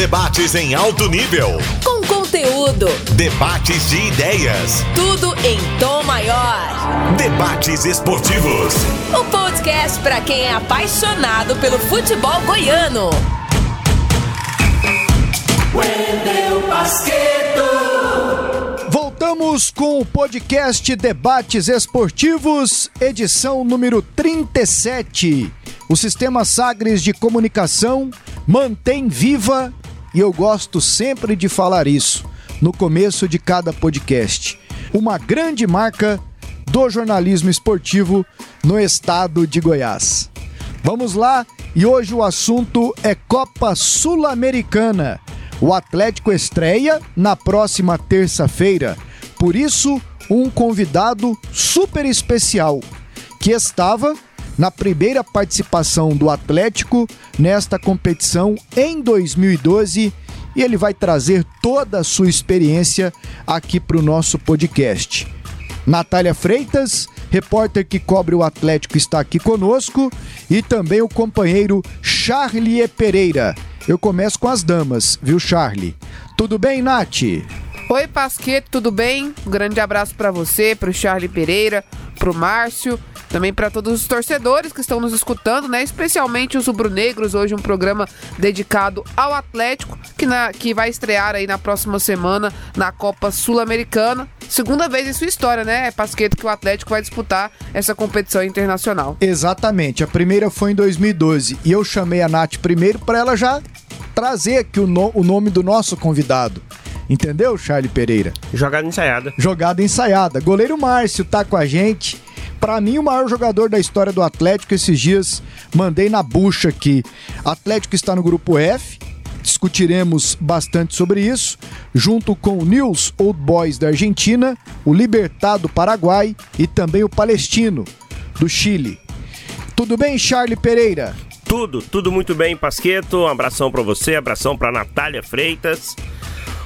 Debates em alto nível. Com conteúdo. Debates de ideias. Tudo em tom maior. Debates esportivos. O podcast para quem é apaixonado pelo futebol goiano. Wendel Basqueto. Voltamos com o podcast Debates Esportivos, edição número 37. O Sistema Sagres de Comunicação mantém viva, e eu gosto sempre de falar isso, no começo de cada podcast, uma grande marca do jornalismo esportivo no estado de Goiás. Vamos lá, e hoje o assunto é Copa Sul-Americana. O Atlético estreia na próxima terça-feira, por isso, um convidado super especial que estava na primeira participação do Atlético nesta competição em 2012 e ele vai trazer toda a sua experiência aqui para o nosso podcast. Natália Freitas, repórter que cobre o Atlético, está aqui conosco e também o companheiro Charlie Pereira. Eu começo com as damas, viu, Charlie? Tudo bem, Nath? Oi, Pasqueto, tudo bem? Um grande abraço para você, para o Charlie Pereira, para o Márcio também para todos os torcedores que estão nos escutando, né? Especialmente os rubro-negros, hoje um programa dedicado ao Atlético, que, na, que vai estrear aí na próxima semana na Copa Sul-Americana. Segunda vez em sua história, né? É Pasqueto que o Atlético vai disputar essa competição internacional. Exatamente. A primeira foi em 2012 e eu chamei a Nath primeiro para ela já trazer aqui o, no, o nome do nosso convidado. Entendeu, Charlie Pereira? Jogada ensaiada. Jogada ensaiada. Goleiro Márcio tá com a gente. Para mim, o maior jogador da história do Atlético esses dias, mandei na bucha aqui. Atlético está no grupo F, discutiremos bastante sobre isso, junto com o News Old Boys da Argentina, o Libertad do Paraguai e também o Palestino do Chile. Tudo bem, Charlie Pereira? Tudo, tudo muito bem, Pasqueto. Um abração para você, abração para Natália Freitas.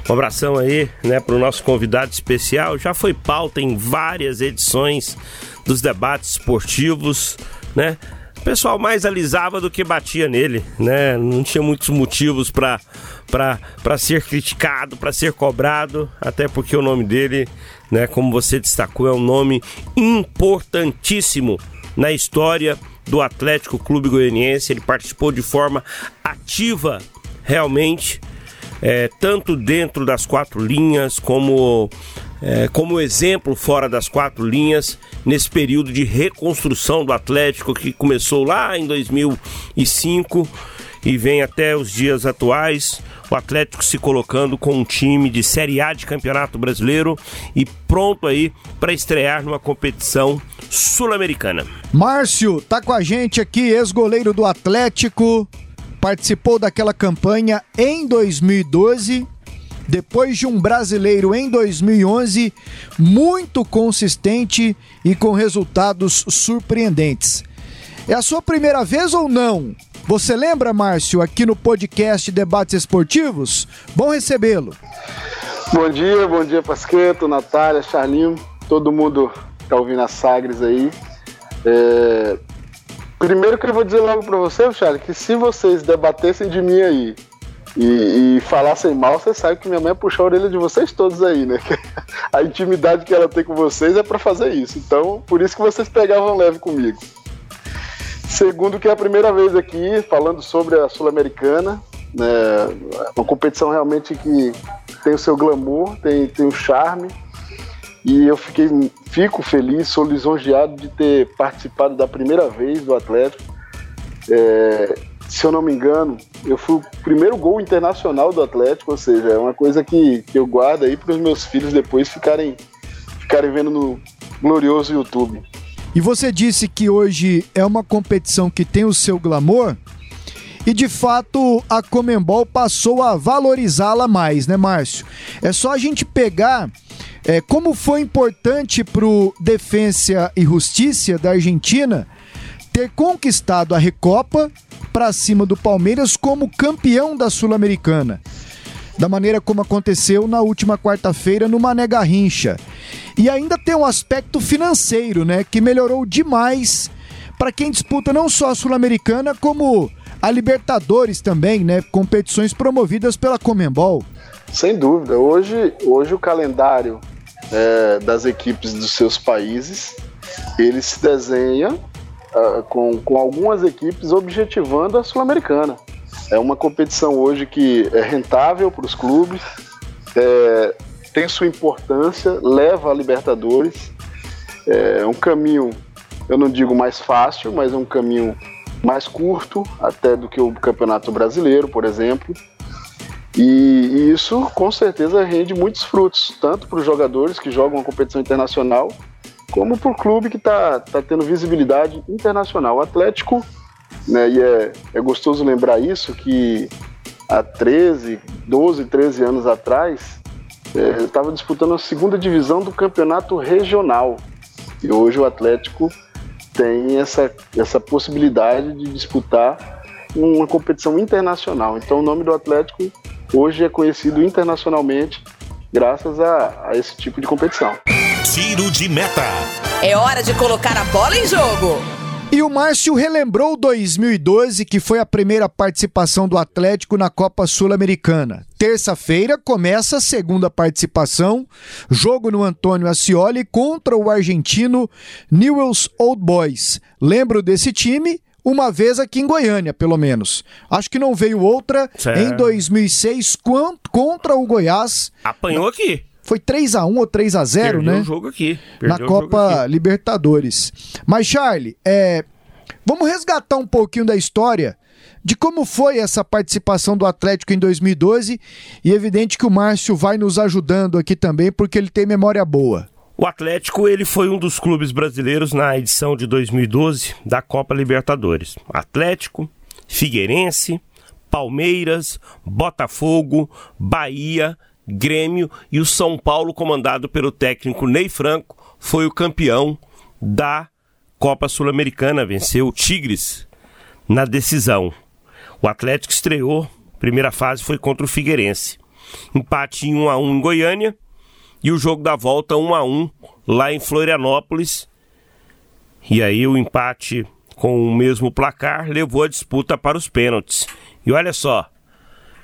Um abração aí, né, para o nosso convidado especial. Já foi pauta em várias edições dos debates esportivos, né? O pessoal mais alisava do que batia nele, né? Não tinha muitos motivos para para ser criticado, para ser cobrado, até porque o nome dele, né, como você destacou, é um nome importantíssimo na história do Atlético Clube Goianiense. Ele participou de forma ativa, realmente, é, tanto dentro das quatro linhas como é, como exemplo fora das quatro linhas nesse período de reconstrução do Atlético que começou lá em 2005 e vem até os dias atuais. O Atlético se colocando com um time de Série A de Campeonato Brasileiro e pronto aí para estrear numa competição sul-americana. Márcio tá com a gente aqui, ex-goleiro do Atlético, participou daquela campanha em 2012 depois de um brasileiro em 2011 muito consistente e com resultados surpreendentes. É a sua primeira vez ou não? Você lembra, Márcio, aqui no podcast Debates Esportivos? Bom recebê-lo. Bom dia, bom dia, Pasqueto, Natália, Charlinho, todo mundo que tá ouvindo a Sagres aí. É... Primeiro que eu vou dizer logo para você, Charles, que se vocês debatessem de mim aí e, e falassem mal, você sabe que minha mãe puxou a orelha de vocês todos aí, né? a intimidade que ela tem com vocês é para fazer isso. Então, por isso que vocês pegavam leve comigo. Segundo, que é a primeira vez aqui falando sobre a Sul-Americana, né? Uma competição realmente que tem o seu glamour, tem, tem o charme. E eu fiquei, fico feliz, sou lisonjeado de ter participado da primeira vez do Atlético. É, se eu não me engano, eu fui o primeiro gol internacional do Atlético, ou seja, é uma coisa que, que eu guardo aí para os meus filhos depois ficarem, ficarem vendo no glorioso YouTube. E você disse que hoje é uma competição que tem o seu glamour, e de fato a Comembol passou a valorizá-la mais, né, Márcio? É só a gente pegar é, como foi importante para o Defensa e Justiça da Argentina ter conquistado a Recopa para cima do Palmeiras como campeão da Sul-Americana. Da maneira como aconteceu na última quarta-feira no Mané Garrincha. E ainda tem um aspecto financeiro, né, que melhorou demais para quem disputa não só a Sul-Americana, como a Libertadores também, né? Competições promovidas pela Comembol. Sem dúvida. Hoje, hoje o calendário é, das equipes dos seus países ele se desenha uh, com, com algumas equipes objetivando a Sul-Americana. É uma competição hoje que é rentável para os clubes, é, tem sua importância, leva a Libertadores. É um caminho, eu não digo mais fácil, mas é um caminho mais curto até do que o Campeonato Brasileiro, por exemplo. E, e isso com certeza rende muitos frutos, tanto para os jogadores que jogam a competição internacional, como para o clube que está tá tendo visibilidade internacional. O Atlético, né, e é, é gostoso lembrar isso, que há 13, 12, 13 anos atrás, estava é, disputando a segunda divisão do campeonato regional. E hoje o Atlético tem essa, essa possibilidade de disputar uma competição internacional. Então o nome do Atlético hoje é conhecido internacionalmente graças a, a esse tipo de competição. Tiro de meta. É hora de colocar a bola em jogo. E o Márcio relembrou 2012, que foi a primeira participação do Atlético na Copa Sul-Americana. Terça-feira começa a segunda participação, jogo no Antônio Ascioli contra o argentino Newell's Old Boys. Lembro desse time? Uma vez aqui em Goiânia, pelo menos. Acho que não veio outra certo. em 2006 contra o Goiás. Apanhou aqui. Foi 3 a 1 ou 3 a 0 Perdeu né? o jogo aqui. Perdeu na Copa aqui. Libertadores. Mas, Charlie, é, vamos resgatar um pouquinho da história de como foi essa participação do Atlético em 2012 e é evidente que o Márcio vai nos ajudando aqui também porque ele tem memória boa. O Atlético ele foi um dos clubes brasileiros na edição de 2012 da Copa Libertadores. Atlético, Figueirense, Palmeiras, Botafogo, Bahia, Grêmio e o São Paulo, comandado pelo técnico Ney Franco, foi o campeão da Copa Sul-Americana, venceu o Tigres na decisão. O Atlético estreou, primeira fase foi contra o Figueirense. Empate em 1 a 1 em Goiânia e o jogo da volta 1 a 1 lá em Florianópolis. E aí o empate com o mesmo placar levou a disputa para os pênaltis. E olha só,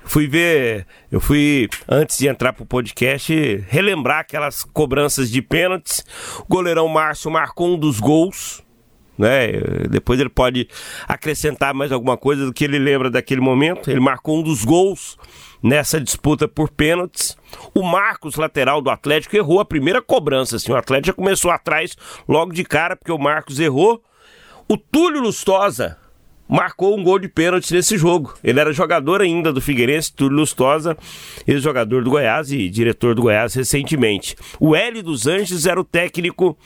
fui ver, eu fui antes de entrar pro podcast relembrar aquelas cobranças de pênaltis. O goleirão Márcio marcou um dos gols, né? Depois ele pode acrescentar mais alguma coisa do que ele lembra daquele momento. Ele marcou um dos gols nessa disputa por pênaltis. O Marcos, lateral do Atlético, errou a primeira cobrança. Assim, o Atlético já começou atrás logo de cara, porque o Marcos errou. O Túlio Lustosa marcou um gol de pênalti nesse jogo. Ele era jogador ainda do Figueirense, Túlio Lustosa, ex-jogador do Goiás e diretor do Goiás recentemente. O L dos Anjos era o técnico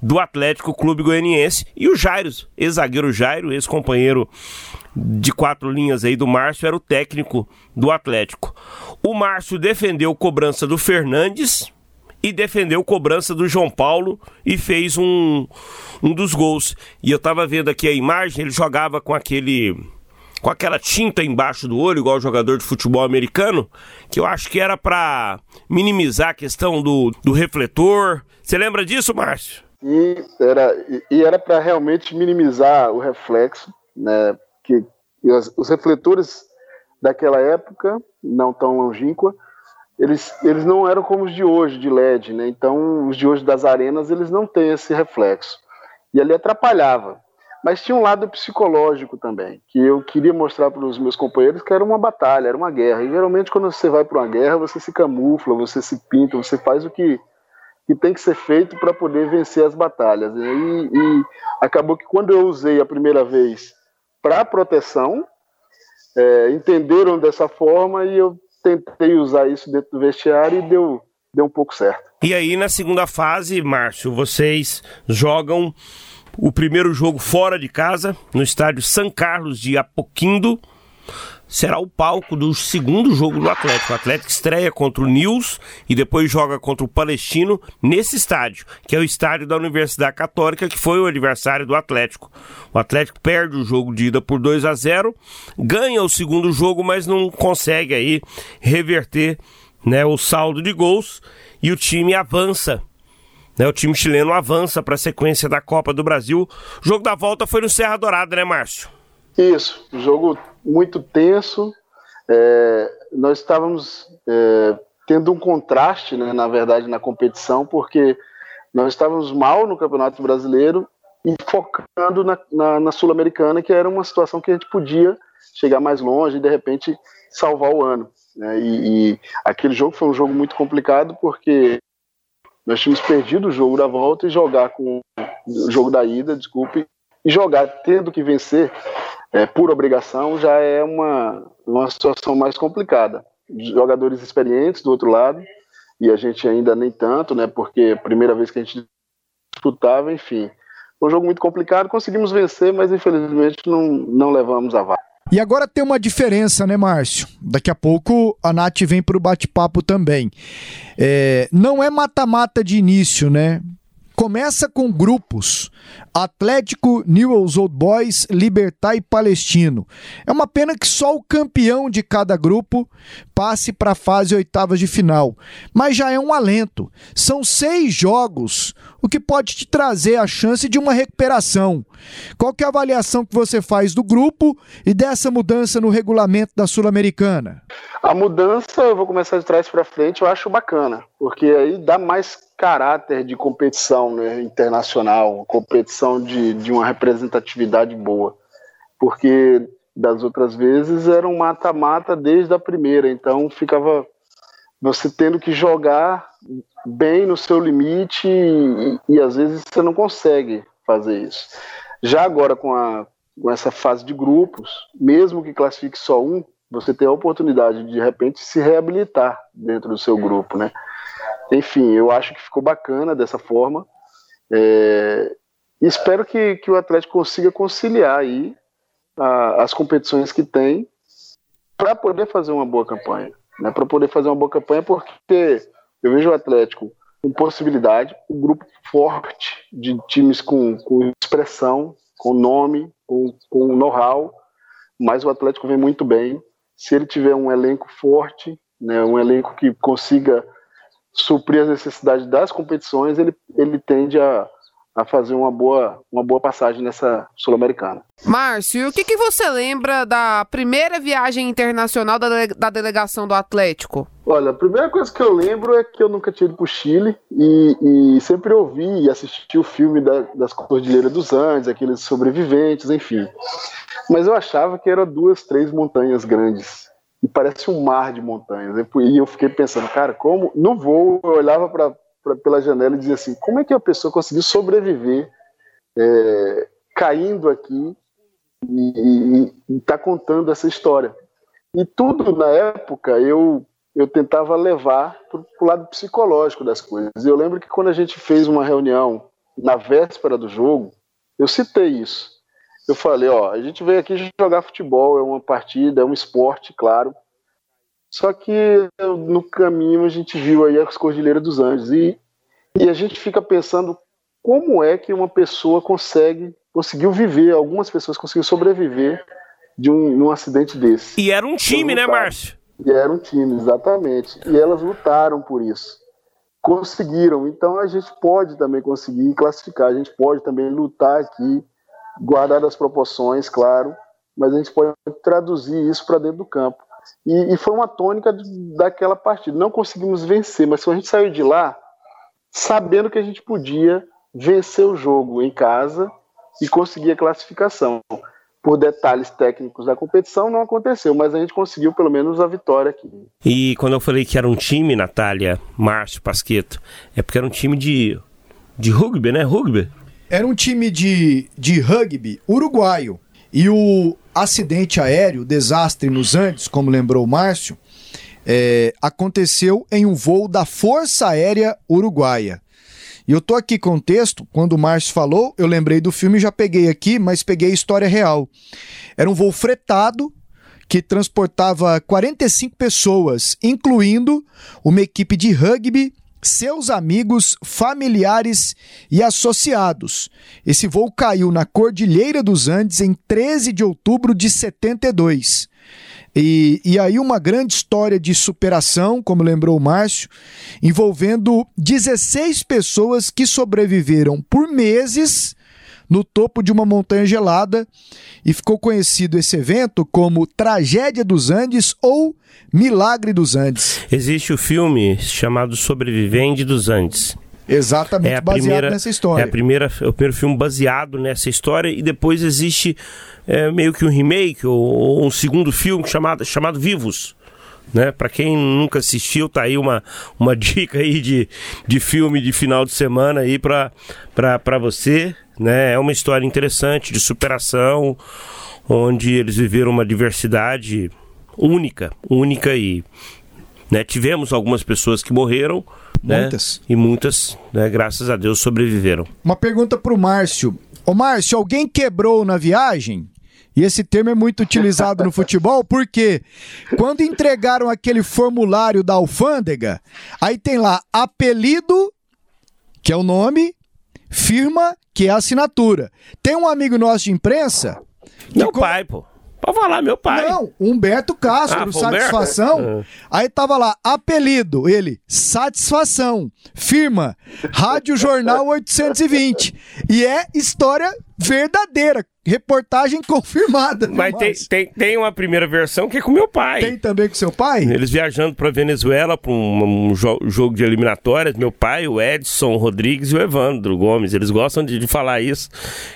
do Atlético Clube Goianiense e o Jairo, ex-zagueiro Jairo, ex-companheiro de quatro linhas aí do Márcio, era o técnico do Atlético. O Márcio defendeu cobrança do Fernandes, e defendeu cobrança do João Paulo e fez um, um dos gols. E eu tava vendo aqui a imagem, ele jogava com aquele com aquela tinta embaixo do olho, igual jogador de futebol americano, que eu acho que era para minimizar a questão do, do refletor. Você lembra disso, Márcio? E era, e era para realmente minimizar o reflexo, né? Que, os refletores daquela época, não tão longínqua, eles, eles não eram como os de hoje, de LED, né? Então, os de hoje das arenas, eles não têm esse reflexo. E ali atrapalhava. Mas tinha um lado psicológico também, que eu queria mostrar para os meus companheiros que era uma batalha, era uma guerra. E geralmente, quando você vai para uma guerra, você se camufla, você se pinta, você faz o que, que tem que ser feito para poder vencer as batalhas. E, e acabou que quando eu usei a primeira vez para proteção, é, entenderam dessa forma e eu tentei usar isso dentro do vestiário e deu, deu um pouco certo. E aí, na segunda fase, Márcio, vocês jogam o primeiro jogo fora de casa, no estádio São Carlos de Apoquindo será o palco do segundo jogo do Atlético. O Atlético estreia contra o Nils e depois joga contra o Palestino nesse estádio, que é o estádio da Universidade Católica, que foi o aniversário do Atlético. O Atlético perde o jogo de ida por 2 a 0, ganha o segundo jogo, mas não consegue aí reverter né, o saldo de gols e o time avança né, o time chileno avança para a sequência da Copa do Brasil. O jogo da volta foi no Serra Dourada, né, Márcio? Isso, o jogo muito tenso. É, nós estávamos é, tendo um contraste, né, na verdade, na competição, porque nós estávamos mal no Campeonato Brasileiro e focando na, na, na Sul-Americana, que era uma situação que a gente podia chegar mais longe e, de repente, salvar o ano. Né? E, e aquele jogo foi um jogo muito complicado, porque nós tínhamos perdido o jogo da volta e jogar com o jogo da ida, desculpe, e jogar tendo que vencer é, por obrigação já é uma, uma situação mais complicada. Jogadores experientes do outro lado, e a gente ainda nem tanto, né? Porque a primeira vez que a gente disputava, enfim. Um jogo muito complicado, conseguimos vencer, mas infelizmente não, não levamos a vaga. E agora tem uma diferença, né, Márcio? Daqui a pouco a Nath vem para o bate-papo também. É, não é mata-mata de início, né? Começa com grupos: Atlético, Newell's Old Boys, Libertar e Palestino. É uma pena que só o campeão de cada grupo passe para a fase oitavas de final, mas já é um alento. São seis jogos, o que pode te trazer a chance de uma recuperação. Qual que é a avaliação que você faz do grupo e dessa mudança no regulamento da Sul-Americana? A mudança, eu vou começar de trás para frente, eu acho bacana, porque aí dá mais caráter de competição né, internacional, competição de, de uma representatividade boa. Porque das outras vezes era um mata-mata desde a primeira, então ficava você tendo que jogar bem no seu limite e, e às vezes você não consegue fazer isso. Já agora com, a, com essa fase de grupos, mesmo que classifique só um, você tem a oportunidade de de repente se reabilitar dentro do seu grupo, né? Enfim, eu acho que ficou bacana dessa forma. É, espero que, que o Atlético consiga conciliar aí a, as competições que tem para poder fazer uma boa campanha. Né? Para poder fazer uma boa campanha, porque eu vejo o Atlético com possibilidade, um grupo forte de times com, com expressão, com nome, com, com know-how, mas o Atlético vem muito bem. Se ele tiver um elenco forte, né, um elenco que consiga suprir as necessidades das competições, ele, ele tende a, a fazer uma boa, uma boa passagem nessa Sul-Americana. Márcio, o que, que você lembra da primeira viagem internacional da, dele, da delegação do Atlético? Olha, a primeira coisa que eu lembro é que eu nunca tinha ido para o Chile e, e, sempre ouvi e assisti o filme da, das Cordilheiras dos Andes, aqueles sobreviventes, enfim. Mas eu achava que eram duas, três montanhas grandes e parece um mar de montanhas. E eu fiquei pensando, cara, como no voo eu olhava pra pela janela e dizia assim, como é que a pessoa conseguiu sobreviver é, caindo aqui e está contando essa história? E tudo na época eu eu tentava levar para o lado psicológico das coisas. Eu lembro que quando a gente fez uma reunião na véspera do jogo, eu citei isso eu falei, ó, a gente veio aqui jogar futebol, é uma partida, é um esporte, claro. Só que no caminho a gente viu aí as Cordilheiras dos Andes e, e a gente fica pensando como é que uma pessoa consegue, conseguiu viver, algumas pessoas conseguiram sobreviver de um, um acidente desse. E era um time, né, Márcio? E era um time, exatamente. E elas lutaram por isso. Conseguiram. Então a gente pode também conseguir classificar, a gente pode também lutar aqui guardar as proporções, claro, mas a gente pode traduzir isso para dentro do campo. E, e, foi uma tônica daquela partida. Não conseguimos vencer, mas a gente saiu de lá sabendo que a gente podia vencer o jogo em casa e conseguir a classificação. Por detalhes técnicos da competição, não aconteceu, mas a gente conseguiu pelo menos a vitória aqui. E quando eu falei que era um time, Natália, Márcio, Pasqueto, é porque era um time de, de rugby, né? Rugby? Era um time de, de rugby uruguaio. E o acidente aéreo, o desastre nos Andes, como lembrou o Márcio, é, aconteceu em um voo da Força Aérea Uruguaia. E eu tô aqui com o texto, quando o Márcio falou, eu lembrei do filme já peguei aqui, mas peguei a história real. Era um voo fretado que transportava 45 pessoas, incluindo uma equipe de rugby seus amigos, familiares e associados. Esse voo caiu na Cordilheira dos Andes em 13 de outubro de 72. E, e aí uma grande história de superação, como lembrou o Márcio, envolvendo 16 pessoas que sobreviveram por meses no topo de uma montanha gelada e ficou conhecido esse evento como Tragédia dos Andes ou Milagre dos Andes. Existe o filme chamado Sobrevivente dos Andes. Exatamente, É a baseado primeira, nessa história. É a primeira, é o primeiro filme baseado nessa história e depois existe é, meio que um remake ou, ou um segundo filme chamado, chamado Vivos. Né? Para quem nunca assistiu, tá aí uma, uma dica aí de, de filme de final de semana aí para você. Né? É uma história interessante de superação, onde eles viveram uma diversidade única, única e né? tivemos algumas pessoas que morreram, né? Muitas. E muitas, né, graças a Deus, sobreviveram. Uma pergunta pro Márcio. Ô Márcio, alguém quebrou na viagem? E esse termo é muito utilizado no futebol porque quando entregaram aquele formulário da alfândega, aí tem lá apelido, que é o nome, firma, que é a assinatura. Tem um amigo nosso de imprensa. Meu pai, pô. Pode falar, meu pai. Não, Humberto Castro, Ah, foi Humberto? satisfação. Aí tava lá, apelido, ele, satisfação, firma, Rádio Jornal 820. E é história verdadeira, reportagem confirmada. Mas tem, tem, tem uma primeira versão que é com meu pai. Tem também com seu pai? Eles viajando para Venezuela para um, um jo- jogo de eliminatórias, meu pai, o Edson Rodrigues e o Evandro Gomes, eles gostam de, de falar isso,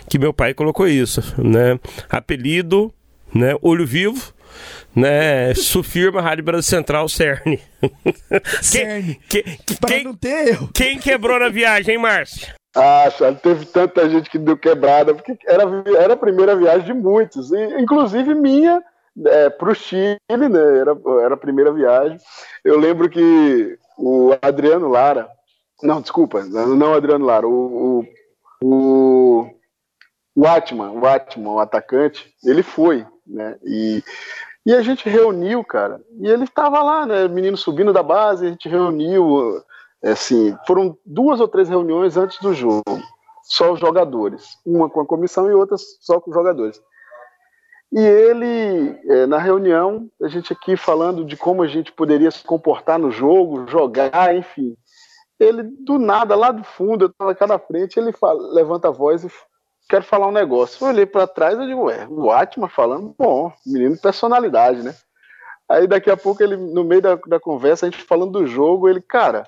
que meu pai colocou isso, né? Apelido, né? Olho Vivo, né? Sufirma Rádio Brasil Central CERN. Cerne. Quem, Pra quem, não ter erro. quem quebrou na viagem, hein, Márcio? Ah, teve tanta gente que deu quebrada, porque era, era a primeira viagem de muitos, e, inclusive minha é, para o Chile, né? Era, era a primeira viagem. Eu lembro que o Adriano Lara, não, desculpa, não o Adriano Lara, o, o, o, o Atman, o Atman, o atacante, ele foi, né? E, e a gente reuniu, cara, e ele estava lá, né? Menino subindo da base, a gente reuniu. É, assim, foram duas ou três reuniões antes do jogo, só os jogadores, uma com a comissão e outra só com os jogadores. E ele, é, na reunião, a gente aqui falando de como a gente poderia se comportar no jogo, jogar, enfim. Ele, do nada, lá do fundo, eu estava cá na frente, ele fala, levanta a voz e quero falar um negócio. Eu olhei para trás e digo, ué, o Atma falando, bom, menino de personalidade, né? Aí daqui a pouco ele, no meio da, da conversa, a gente falando do jogo, ele, cara,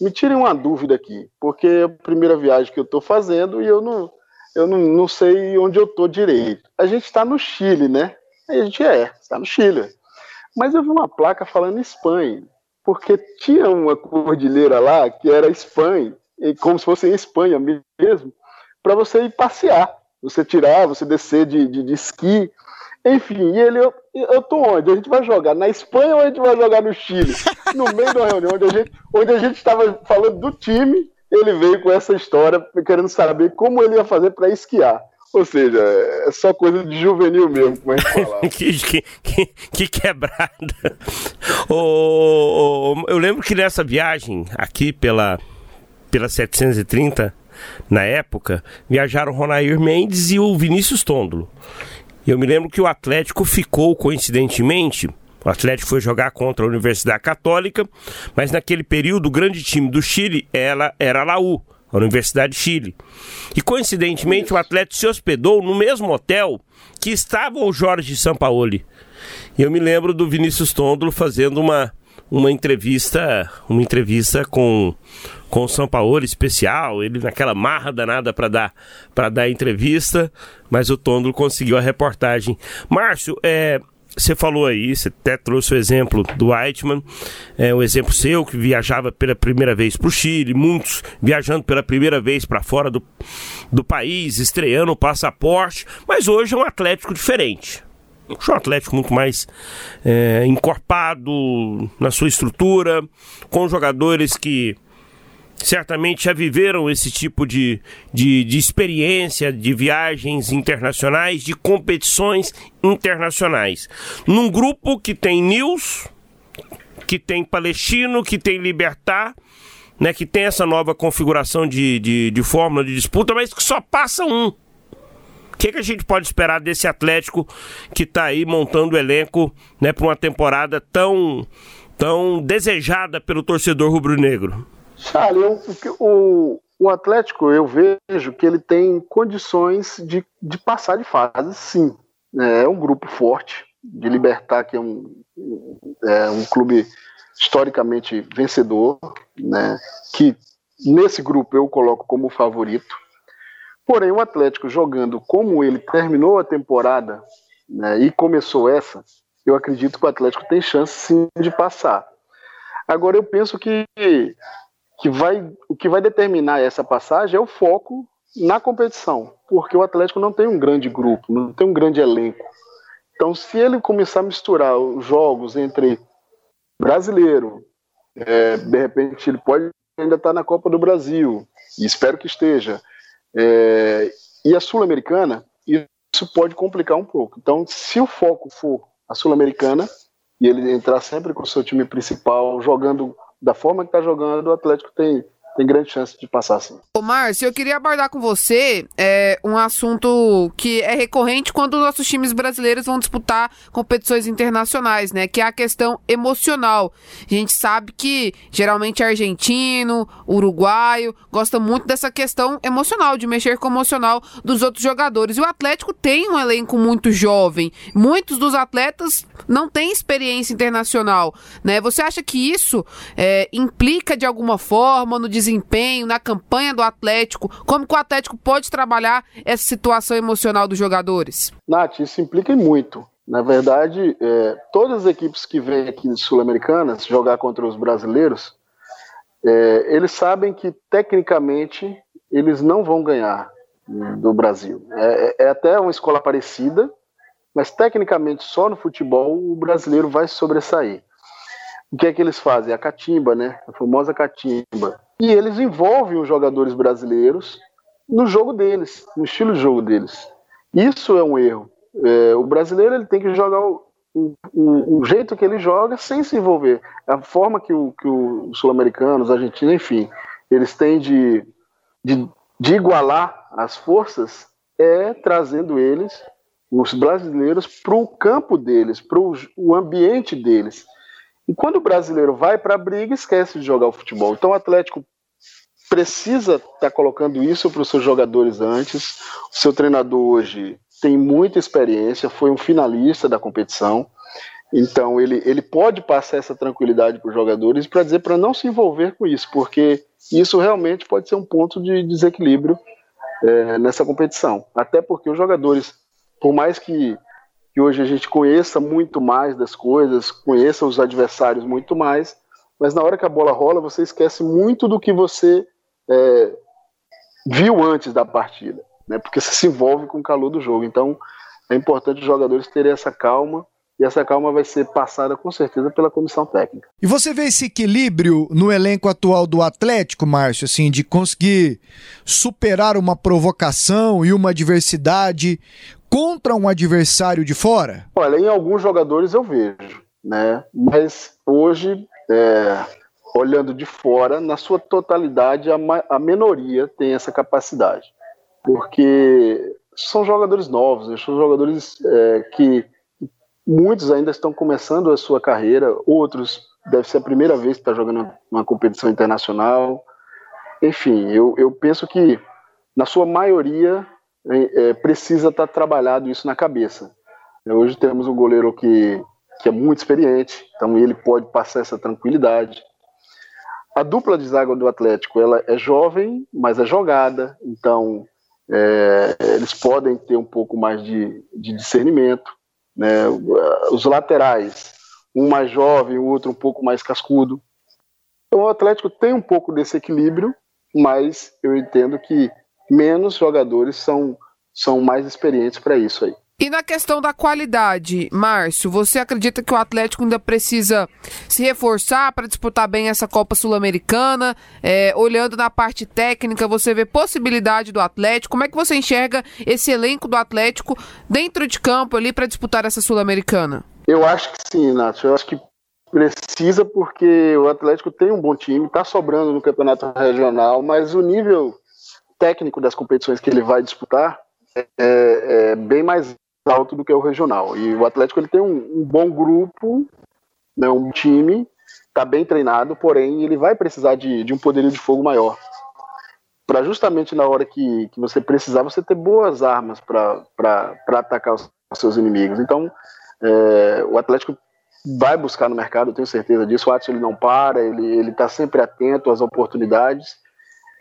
me tire uma dúvida aqui, porque é a primeira viagem que eu estou fazendo e eu não, eu não, não sei onde eu estou direito. A gente está no Chile, né? Aí a gente é, está no Chile. Mas eu vi uma placa falando Espanha, porque tinha uma cordilheira lá que era Espanha, e como se fosse em Espanha mesmo, para você ir passear. Você tirar, você descer de, de, de esqui. Enfim, e ele, eu, eu tô onde? A gente vai jogar na Espanha ou a gente vai jogar no Chile? No meio da reunião, onde a gente onde a gente estava falando do time, ele veio com essa história, querendo saber como ele ia fazer para esquiar. Ou seja, é só coisa de juvenil mesmo, como a gente falava. que, que, que, que quebrada. Ô, ô, eu lembro que nessa viagem, aqui pela, pela 730, na época, viajaram Ronair Mendes e o Vinícius Tôndolo. Eu me lembro que o Atlético ficou, coincidentemente, o Atlético foi jogar contra a Universidade Católica, mas naquele período o grande time do Chile ela, era a Laú, a Universidade de Chile. E coincidentemente o Atlético se hospedou no mesmo hotel que estava o Jorge Sampaoli. E eu me lembro do Vinícius Tondolo fazendo uma, uma entrevista, uma entrevista com com o Sampaoli especial, ele naquela marra danada para dar para dar entrevista, mas o Tondolo conseguiu a reportagem. Márcio, é, você falou aí, você até trouxe o exemplo do Whiteman, é, o exemplo seu que viajava pela primeira vez para o Chile, muitos viajando pela primeira vez para fora do, do país, estreando o passaporte, mas hoje é um Atlético diferente. Um Atlético muito mais é, encorpado na sua estrutura, com jogadores que certamente já viveram esse tipo de, de, de, experiência de viagens internacionais, de competições internacionais. Num grupo que tem News, que tem Palestino, que tem Libertar, né, que tem essa nova configuração de, de, de fórmula de disputa, mas que só passa um. Que, que a gente pode esperar desse Atlético que está aí montando o elenco né, para uma temporada tão, tão desejada pelo torcedor rubro-negro? Charlie, o, o, Atlético, eu vejo que ele tem condições de, de passar de fase, sim. É um grupo forte, de Libertar, que é um, é um clube historicamente vencedor, né, que nesse grupo eu coloco como favorito. Porém, o Atlético jogando como ele terminou a temporada né, e começou essa, eu acredito que o Atlético tem chance sim de passar. Agora, eu penso que, que vai, o que vai determinar essa passagem é o foco na competição, porque o Atlético não tem um grande grupo, não tem um grande elenco. Então, se ele começar a misturar os jogos entre brasileiro, é, de repente ele pode ainda estar na Copa do Brasil, e espero que esteja, é, e a Sul-Americana, isso pode complicar um pouco. Então, se o foco for a Sul-Americana, e ele entrar sempre com o seu time principal, jogando da forma que está jogando, o Atlético tem tem grande chance de passar sim. Ô Márcio, eu queria abordar com você é, um assunto que é recorrente quando nossos times brasileiros vão disputar competições internacionais, né? Que é a questão emocional. A gente sabe que geralmente argentino, uruguaio, gosta muito dessa questão emocional, de mexer com o emocional dos outros jogadores. E o Atlético tem um elenco muito jovem. Muitos dos atletas não têm experiência internacional, né? Você acha que isso é, implica de alguma forma no desempenho, na campanha do Atlético? Como que o Atlético pode trabalhar essa situação emocional dos jogadores? Nath, isso implica muito. Na verdade, é, todas as equipes que vêm aqui sul-americanas jogar contra os brasileiros, é, eles sabem que tecnicamente eles não vão ganhar do Brasil. É, é, até uma escola parecida, mas tecnicamente só no futebol o brasileiro vai sobressair. O que é que eles fazem? A catimba, né? A famosa catimba e eles envolvem os jogadores brasileiros no jogo deles, no estilo de jogo deles. Isso é um erro. É, o brasileiro ele tem que jogar o, o, o, jeito que ele joga sem se envolver. A forma que, o, que os sul-americanos, os argentinos, enfim, eles têm de, de, de igualar as forças é trazendo eles, os brasileiros, para o campo deles, para o ambiente deles. E quando o brasileiro vai para a briga, esquece de jogar o futebol. Então o Atlético precisa estar tá colocando isso para os seus jogadores antes. O seu treinador hoje tem muita experiência, foi um finalista da competição. Então ele, ele pode passar essa tranquilidade para os jogadores para dizer para não se envolver com isso, porque isso realmente pode ser um ponto de desequilíbrio é, nessa competição. Até porque os jogadores, por mais que, que hoje a gente conheça muito mais das coisas, conheça os adversários muito mais, mas na hora que a bola rola, você esquece muito do que você é, viu antes da partida, né? Porque você se envolve com o calor do jogo. Então é importante os jogadores terem essa calma e essa calma vai ser passada com certeza pela comissão técnica. E você vê esse equilíbrio no elenco atual do Atlético, Márcio, assim, de conseguir superar uma provocação e uma adversidade contra um adversário de fora? Olha, em alguns jogadores eu vejo, né? Mas hoje é, olhando de fora, na sua totalidade, a, a minoria tem essa capacidade. Porque são jogadores novos, né? são jogadores é, que muitos ainda estão começando a sua carreira, outros deve ser a primeira vez que está jogando uma competição internacional. Enfim, eu, eu penso que na sua maioria é, é precisa estar tá trabalhado isso na cabeça. Hoje temos um goleiro que, que é muito experiente, então ele pode passar essa tranquilidade. A dupla de zaga do Atlético ela é jovem, mas é jogada, então é, eles podem ter um pouco mais de, de discernimento. Né? Os laterais, um mais jovem, o outro um pouco mais cascudo. Então o Atlético tem um pouco desse equilíbrio, mas eu entendo que menos jogadores são, são mais experientes para isso aí. E na questão da qualidade, Márcio, você acredita que o Atlético ainda precisa se reforçar para disputar bem essa Copa Sul-Americana? É, olhando na parte técnica, você vê possibilidade do Atlético? Como é que você enxerga esse elenco do Atlético dentro de campo ali para disputar essa Sul-Americana? Eu acho que sim, Nath. Eu acho que precisa porque o Atlético tem um bom time, está sobrando no campeonato regional, mas o nível técnico das competições que ele vai disputar é, é, bem mais alto do que o regional. E o Atlético ele tem um, um bom grupo, né, um time, está bem treinado, porém ele vai precisar de, de um poderio de fogo maior para justamente na hora que, que você precisar, você ter boas armas para atacar os, os, seus inimigos. Então, é, o Atlético vai buscar no mercado, eu tenho certeza disso. O Atlético ele não para, ele está sempre atento às oportunidades.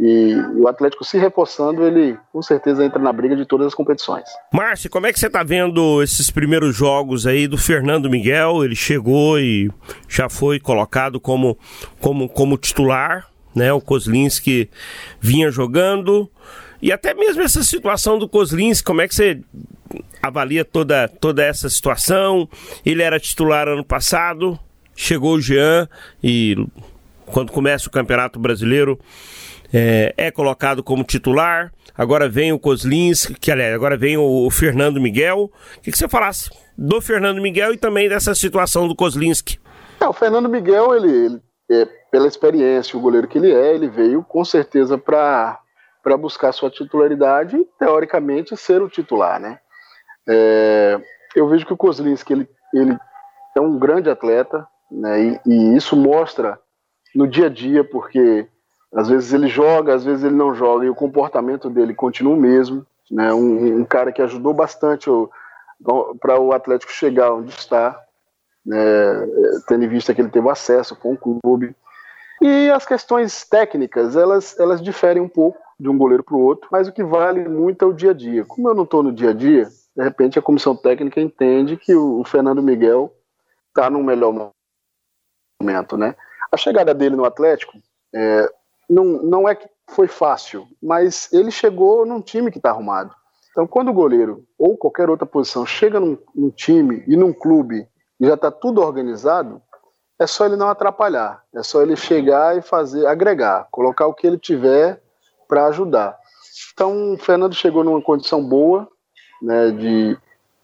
E, o Atlético se reforçando, ele com certeza entra na briga de todas as competições. Márcio, como é que você está vendo esses primeiros jogos aí do Fernando Miguel? Ele chegou e já foi colocado como, como, como titular, né? O Kozlinski vinha jogando. E até mesmo essa situação do Kozlinski, como é que você avalia toda, toda essa situação? Ele era titular ano passado, chegou o Jean e quando começa o Campeonato Brasileiro é, é colocado como titular. Agora vem o Kozlins, que aliás, agora vem o, o Fernando Miguel. O que, que, você falasse do Fernando Miguel e também dessa situação do Kozlinski? É, o Fernando Miguel, ele, ele é, pela experiência, o goleiro que ele é, ele veio com certeza para para buscar sua titularidade e, teoricamente, ser o titular, né? É, eu vejo que o Kozlinski, ele, ele é um grande atleta, né? E, e, isso mostra no dia a dia, porque às vezes ele joga, às vezes ele não joga, e o comportamento dele continua o mesmo. Né? Um, um cara que ajudou bastante para o Atlético chegar onde está, né? tendo em vista que ele teve acesso com o clube. E as questões técnicas, elas, elas diferem um pouco de um goleiro para o outro, mas o que vale muito é o dia a dia. Como eu não estou no dia a dia, de repente a comissão técnica entende que o, Fernando Miguel está num melhor momento, né? A chegada dele no Atlético é, não, não é que foi fácil, mas ele chegou num time que está arrumado. Então, quando o goleiro ou qualquer outra posição chega num, num time e num clube e já está tudo organizado, é só ele não atrapalhar, é só ele chegar e fazer, agregar, colocar o que ele tiver para ajudar. Então, o Fernando chegou numa condição boa, né, de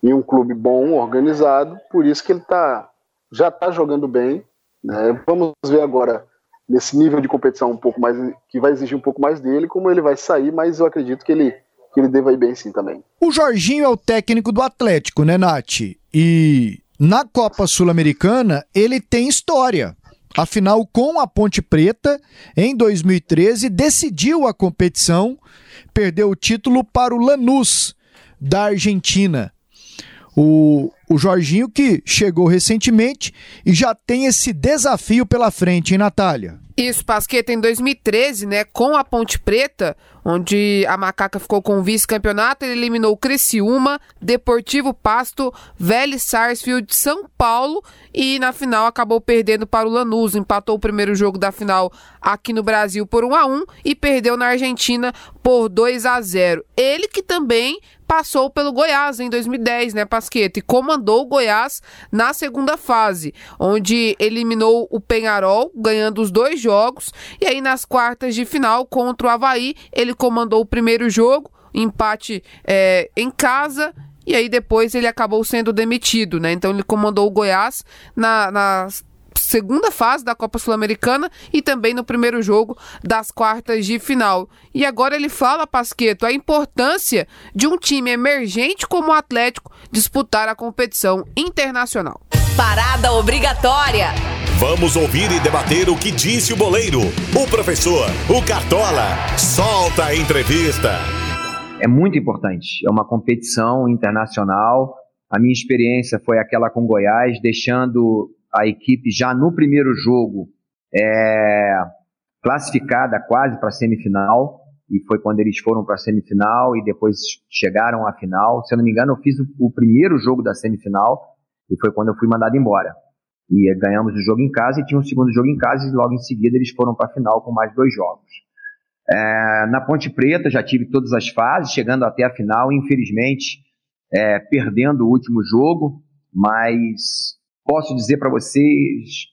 em um clube bom, organizado, por isso que ele tá, já está jogando bem. Né? Vamos ver agora nesse nível de competição um pouco mais que vai exigir um pouco mais dele, como ele vai sair, mas eu acredito que ele que ele deva ir bem sim também. O Jorginho é o técnico do Atlético, né, Nath? E na Copa Sul-Americana ele tem história. Afinal, com a Ponte Preta, em 2013, decidiu a competição, perdeu o título para o Lanús, da Argentina. O, o Jorginho que chegou recentemente e já tem esse desafio pela frente, hein, Natália? Isso, Pasqueta, em 2013, né, com a Ponte Preta, onde a Macaca ficou com o vice-campeonato, ele eliminou Criciúma, Deportivo Pasto, Vélez Sarsfield, São Paulo e na final acabou perdendo para o Lanús, empatou o primeiro jogo da final aqui no Brasil por 1 a 1 e perdeu na Argentina por 2 a 0. Ele que também passou pelo Goiás em 2010, né, Pasqueta, e comandou o Goiás na segunda fase, onde eliminou o Penharol, ganhando os dois jogos, e aí nas quartas de final contra o Havaí, ele comandou o primeiro jogo, empate é, em casa, e aí depois ele acabou sendo demitido, né? Então ele comandou o Goiás na, nas segunda fase da Copa Sul-Americana e também no primeiro jogo das quartas de final. E agora ele fala, Pasqueto, a importância de um time emergente como o Atlético disputar a competição internacional. Parada obrigatória. Vamos ouvir e debater o que disse o boleiro, o professor, o Cartola. Solta a entrevista. É muito importante. É uma competição internacional. A minha experiência foi aquela com Goiás, deixando a equipe já no primeiro jogo é, classificada quase para a semifinal, e foi quando eles foram para a semifinal e depois chegaram à final. Se eu não me engano, eu fiz o, o, primeiro jogo da semifinal e foi quando eu fui mandado embora. E ganhamos o jogo em casa e tinha um segundo jogo em casa e logo em seguida eles foram para a final com mais dois jogos. É, na Ponte Preta já tive todas as fases, chegando até a final, infelizmente é, perdendo o último jogo, mas posso dizer para vocês,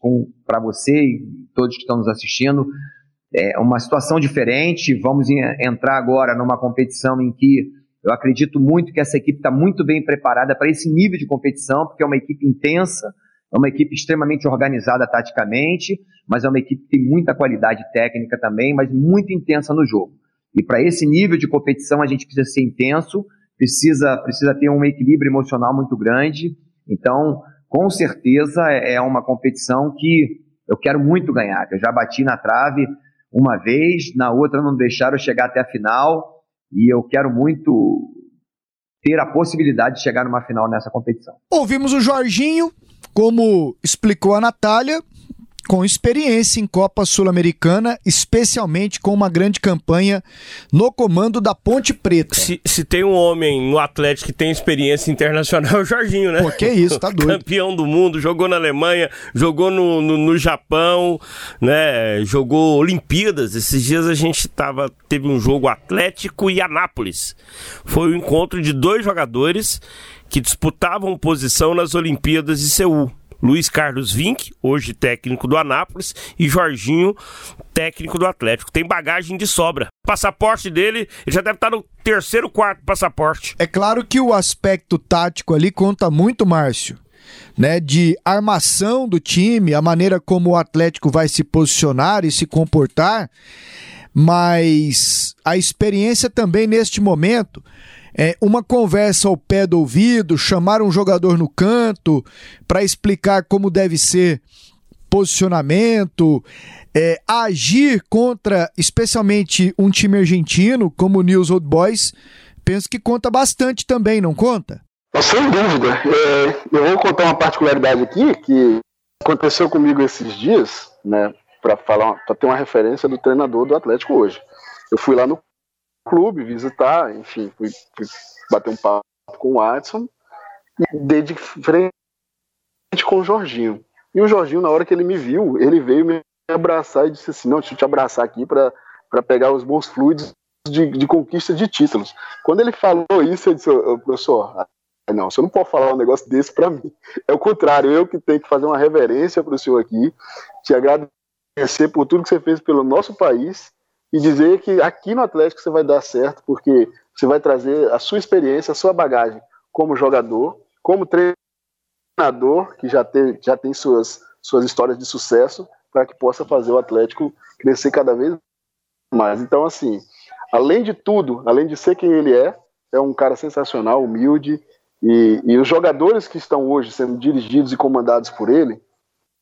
para você e todos que estão nos assistindo, é uma situação diferente. Vamos entrar agora numa competição em que eu acredito muito que essa equipe está muito bem preparada para esse nível de competição, porque é uma equipe intensa, é uma equipe extremamente organizada taticamente, mas é uma equipe que tem muita qualidade técnica também, mas muito intensa no jogo. E para esse nível de competição a gente precisa ser intenso, precisa, precisa ter um equilíbrio emocional muito grande. Então, com certeza é, é uma competição que eu quero muito ganhar, eu já bati na trave uma vez, na outra não deixaram chegar até a final, e eu quero muito ter a possibilidade de chegar numa final nessa competição. Ouvimos o Jorginho, como explicou a Natália, com experiência em Copa Sul-Americana, especialmente com uma grande campanha no comando da Ponte Preta. Se, se tem um homem no Atlético que tem experiência internacional, é o Jorginho, né? Pô, que isso, tá doido. Campeão do mundo, jogou na Alemanha, jogou no, no, no, Japão, né? Jogou Olimpíadas. Esses dias a gente tava, teve um jogo Atlético e Anápolis. Foi o encontro de dois jogadores que disputavam posição nas Olimpíadas de Seul. Luiz Carlos Vinck, hoje técnico do Anápolis, e Jorginho, técnico do Atlético. Tem bagagem de sobra. Passaporte dele, ele já deve estar no terceiro, quarto passaporte. É claro que o aspecto tático ali conta muito, Márcio. Né, de armação do time, a maneira como o Atlético vai se posicionar e se comportar, mas a experiência também neste momento é, uma conversa ao pé do ouvido, chamar um jogador no canto para explicar como deve ser posicionamento, é, agir contra, especialmente um time argentino como o News Old Boys, penso que conta bastante também, não conta? Sem dúvida. É, eu vou contar uma particularidade aqui que aconteceu comigo esses dias, né, para falar, para ter uma referência do treinador do Atlético hoje. Eu fui lá no clube, visitar, enfim, fui, fui bater um papo com o Watson e dei de frente com o Jorginho. E o Jorginho, na hora que ele me viu, ele veio me abraçar e disse assim: Não, deixa eu te abraçar aqui para pegar os bons fluidos de, de, conquista de títulos. Quando ele falou isso, eu disse: Professor, não, você não pode falar um negócio desse para mim. É o contrário, eu que tenho que fazer uma reverência para o senhor aqui, te agradecer por tudo que você fez pelo nosso país e dizer que aqui no Atlético você vai dar certo, porque você vai trazer a sua experiência, a sua bagagem como jogador, como treinador, que já tem, já tem suas, suas histórias de sucesso, para que possa fazer o Atlético crescer cada vez mais. Então, assim, além de tudo, além de ser quem ele é, é um cara sensacional, humilde, e, e os jogadores que estão hoje sendo dirigidos e comandados por ele,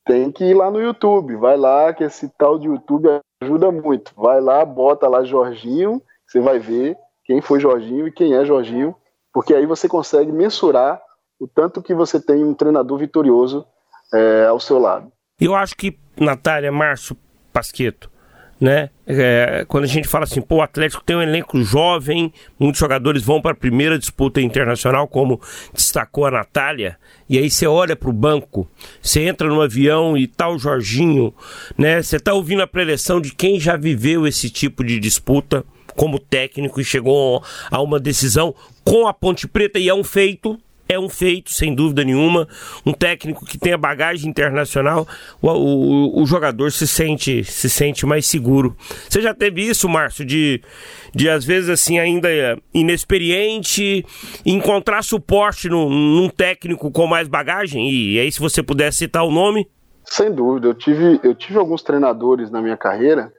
tem que ir lá no YouTube. Vai lá, que esse tal de YouTube ajuda muito. Vai lá, bota lá Jorginho, você vai ver quem foi Jorginho e quem é Jorginho, porque aí você consegue mensurar o tanto que você tem um treinador vitorioso é, ao seu lado. Eu acho que, Natália, Márcio Pasqueto, né? É, quando a gente fala assim, pô, o Atlético tem um elenco jovem, muitos jogadores vão para a primeira disputa internacional, como destacou a Natália, e aí você olha para o banco, você entra no avião e tal tá Jorginho, né? Você tá ouvindo a preleção de quem já viveu esse tipo de disputa como técnico e chegou a uma decisão com a Ponte Preta e é um feito, é um feito, sem dúvida nenhuma. Um técnico que tem a bagagem internacional, o, o, o, jogador se sente, se sente mais seguro. Você já teve isso, Márcio, de, de às vezes assim, ainda inexperiente, encontrar suporte no, num técnico com mais bagagem? E aí, se você pudesse citar o nome? Sem dúvida, eu tive, eu tive alguns treinadores na minha carreira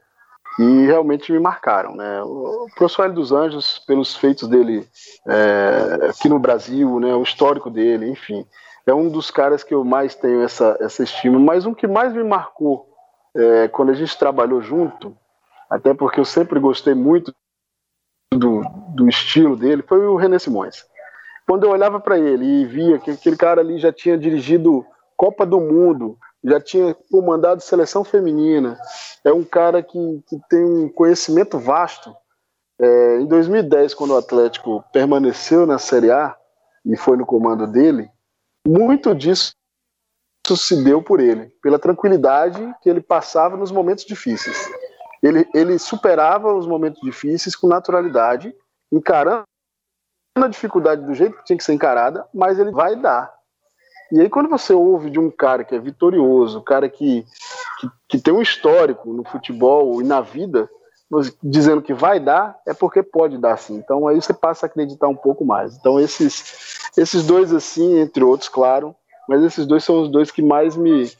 e realmente me marcaram. Né? O professor Hélio dos Anjos, pelos feitos dele é, aqui no Brasil, né, o histórico dele, enfim, é um dos caras que eu mais tenho essa, essa estima. Mas um que mais me marcou é, quando a gente trabalhou junto, até porque eu sempre gostei muito do, do estilo dele, foi o René Simões. Quando eu olhava para ele e via que aquele cara ali já tinha dirigido Copa do Mundo, já tinha comandado seleção feminina, é um cara que, que tem um conhecimento vasto. É, em 2010, quando o Atlético permaneceu na Série A e foi no comando dele, muito disso se deu por ele, pela tranquilidade que ele passava nos momentos difíceis. Ele, ele superava os momentos difíceis com naturalidade, encarando a dificuldade do jeito que tinha que ser encarada, mas ele vai dar. E aí, quando você ouve de um cara que é vitorioso, cara que, que, que tem um histórico no futebol e na vida, dizendo que vai dar, é porque pode dar sim. Então aí você passa a acreditar um pouco mais. Então esses, esses dois, assim, entre outros, claro, mas esses dois são os dois que mais me,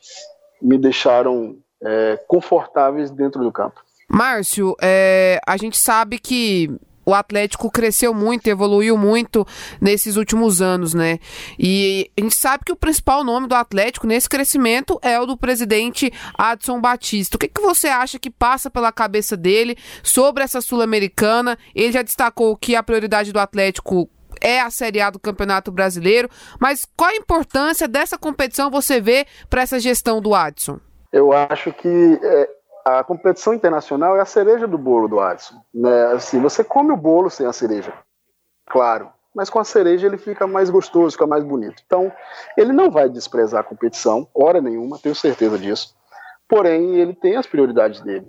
me deixaram é, confortáveis dentro do campo. Márcio, é, a gente sabe que o Atlético cresceu muito, evoluiu muito nesses últimos anos, né? E a gente sabe que o principal nome do Atlético nesse crescimento é o do presidente Adson Batista. O que, que você acha que passa pela cabeça dele sobre essa Sul-Americana? Ele já destacou que a prioridade do Atlético é a Série A do Campeonato Brasileiro, mas qual a importância dessa competição você vê para essa gestão do Adson? Eu acho que é, a competição internacional é a cereja do bolo do Adson. Né? Assim, você come o bolo sem a cereja, claro, mas com a cereja ele fica mais gostoso, fica mais bonito. Então, ele não vai desprezar a competição, hora nenhuma, tenho certeza disso. Porém, ele tem as prioridades dele.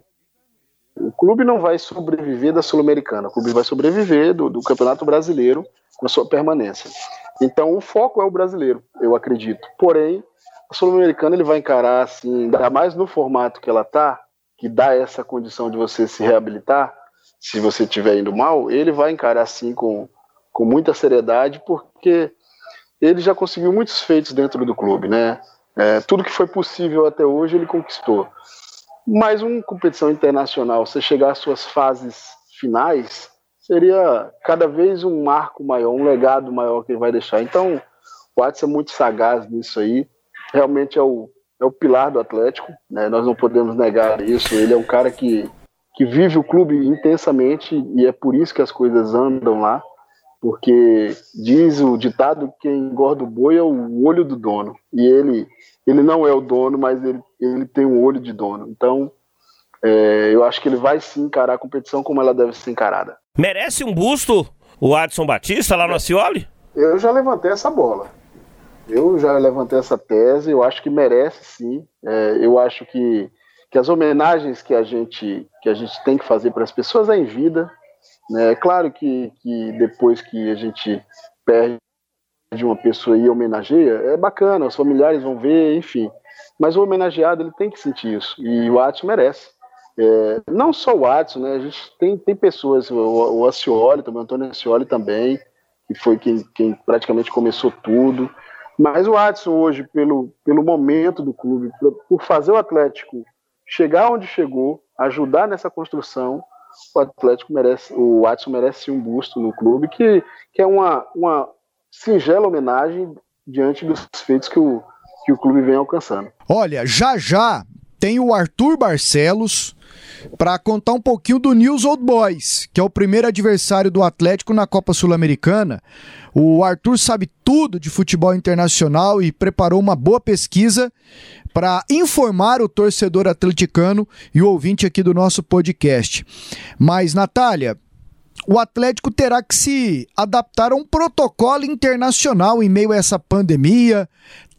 O clube não vai sobreviver da Sul-Americana, o clube vai sobreviver do, do Campeonato Brasileiro com a sua permanência. Então, o foco é o brasileiro, eu acredito. Porém, a Sul-Americana ele vai encarar assim, ainda mais no formato que ela está, que dá essa condição de você se reabilitar, se você estiver indo mal, ele vai encarar assim com, com muita seriedade, porque ele já conseguiu muitos feitos dentro do clube, né? É, tudo que foi possível até hoje ele conquistou. Mas uma competição internacional, você chegar às suas fases finais, seria cada vez um marco maior, um legado maior que ele vai deixar. Então, o Watson é muito sagaz nisso aí. Realmente é o, é o pilar do Atlético, né? nós não podemos negar isso. Ele é um cara que, que vive o clube intensamente e é por isso que as coisas andam lá, porque diz o ditado que quem engorda o boi é o olho do dono. E ele, ele não é o dono, mas ele, ele tem um olho de dono. Então, é, eu acho que ele vai sim encarar a competição como ela deve ser encarada. Merece um busto o Adson Batista lá no Acioli? Eu já levantei essa bola. Eu já levantei essa tese, eu acho que merece sim. É, eu acho que, que as homenagens que a gente, que a gente tem que fazer para as pessoas é em vida. Né? É claro que, que depois que a gente perde uma pessoa e homenageia, é bacana, os familiares vão ver, enfim. Mas o homenageado ele tem que sentir isso, e o Watson merece. É, não só o Watson, né? A gente tem, tem pessoas, o, o Acioli também, o Antônio Acioli também, que foi quem, quem praticamente começou tudo. Mas o Adson hoje, pelo, pelo momento do clube, por fazer o Atlético chegar onde chegou, ajudar nessa construção, o Atlético merece, o Adson merece um busto no clube, que, que é uma, uma singela homenagem diante dos feitos que o, que o clube vem alcançando. Olha, já já tem o Arthur Barcelos, para contar um pouquinho do News Old Boys, que é o primeiro adversário do Atlético na Copa Sul-Americana. O Arthur sabe tudo de futebol internacional e preparou uma boa pesquisa para informar o torcedor atleticano e o ouvinte aqui do nosso podcast. Mas, Natália, o Atlético terá que se adaptar a um protocolo internacional em meio a essa pandemia,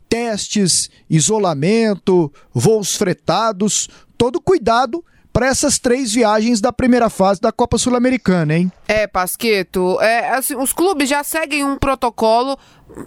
testes, isolamento, voos fretados, todo cuidado para essas três viagens da primeira fase da Copa Sul-Americana, hein? É, Pasqueto, é, assim, os clubes já seguem um protocolo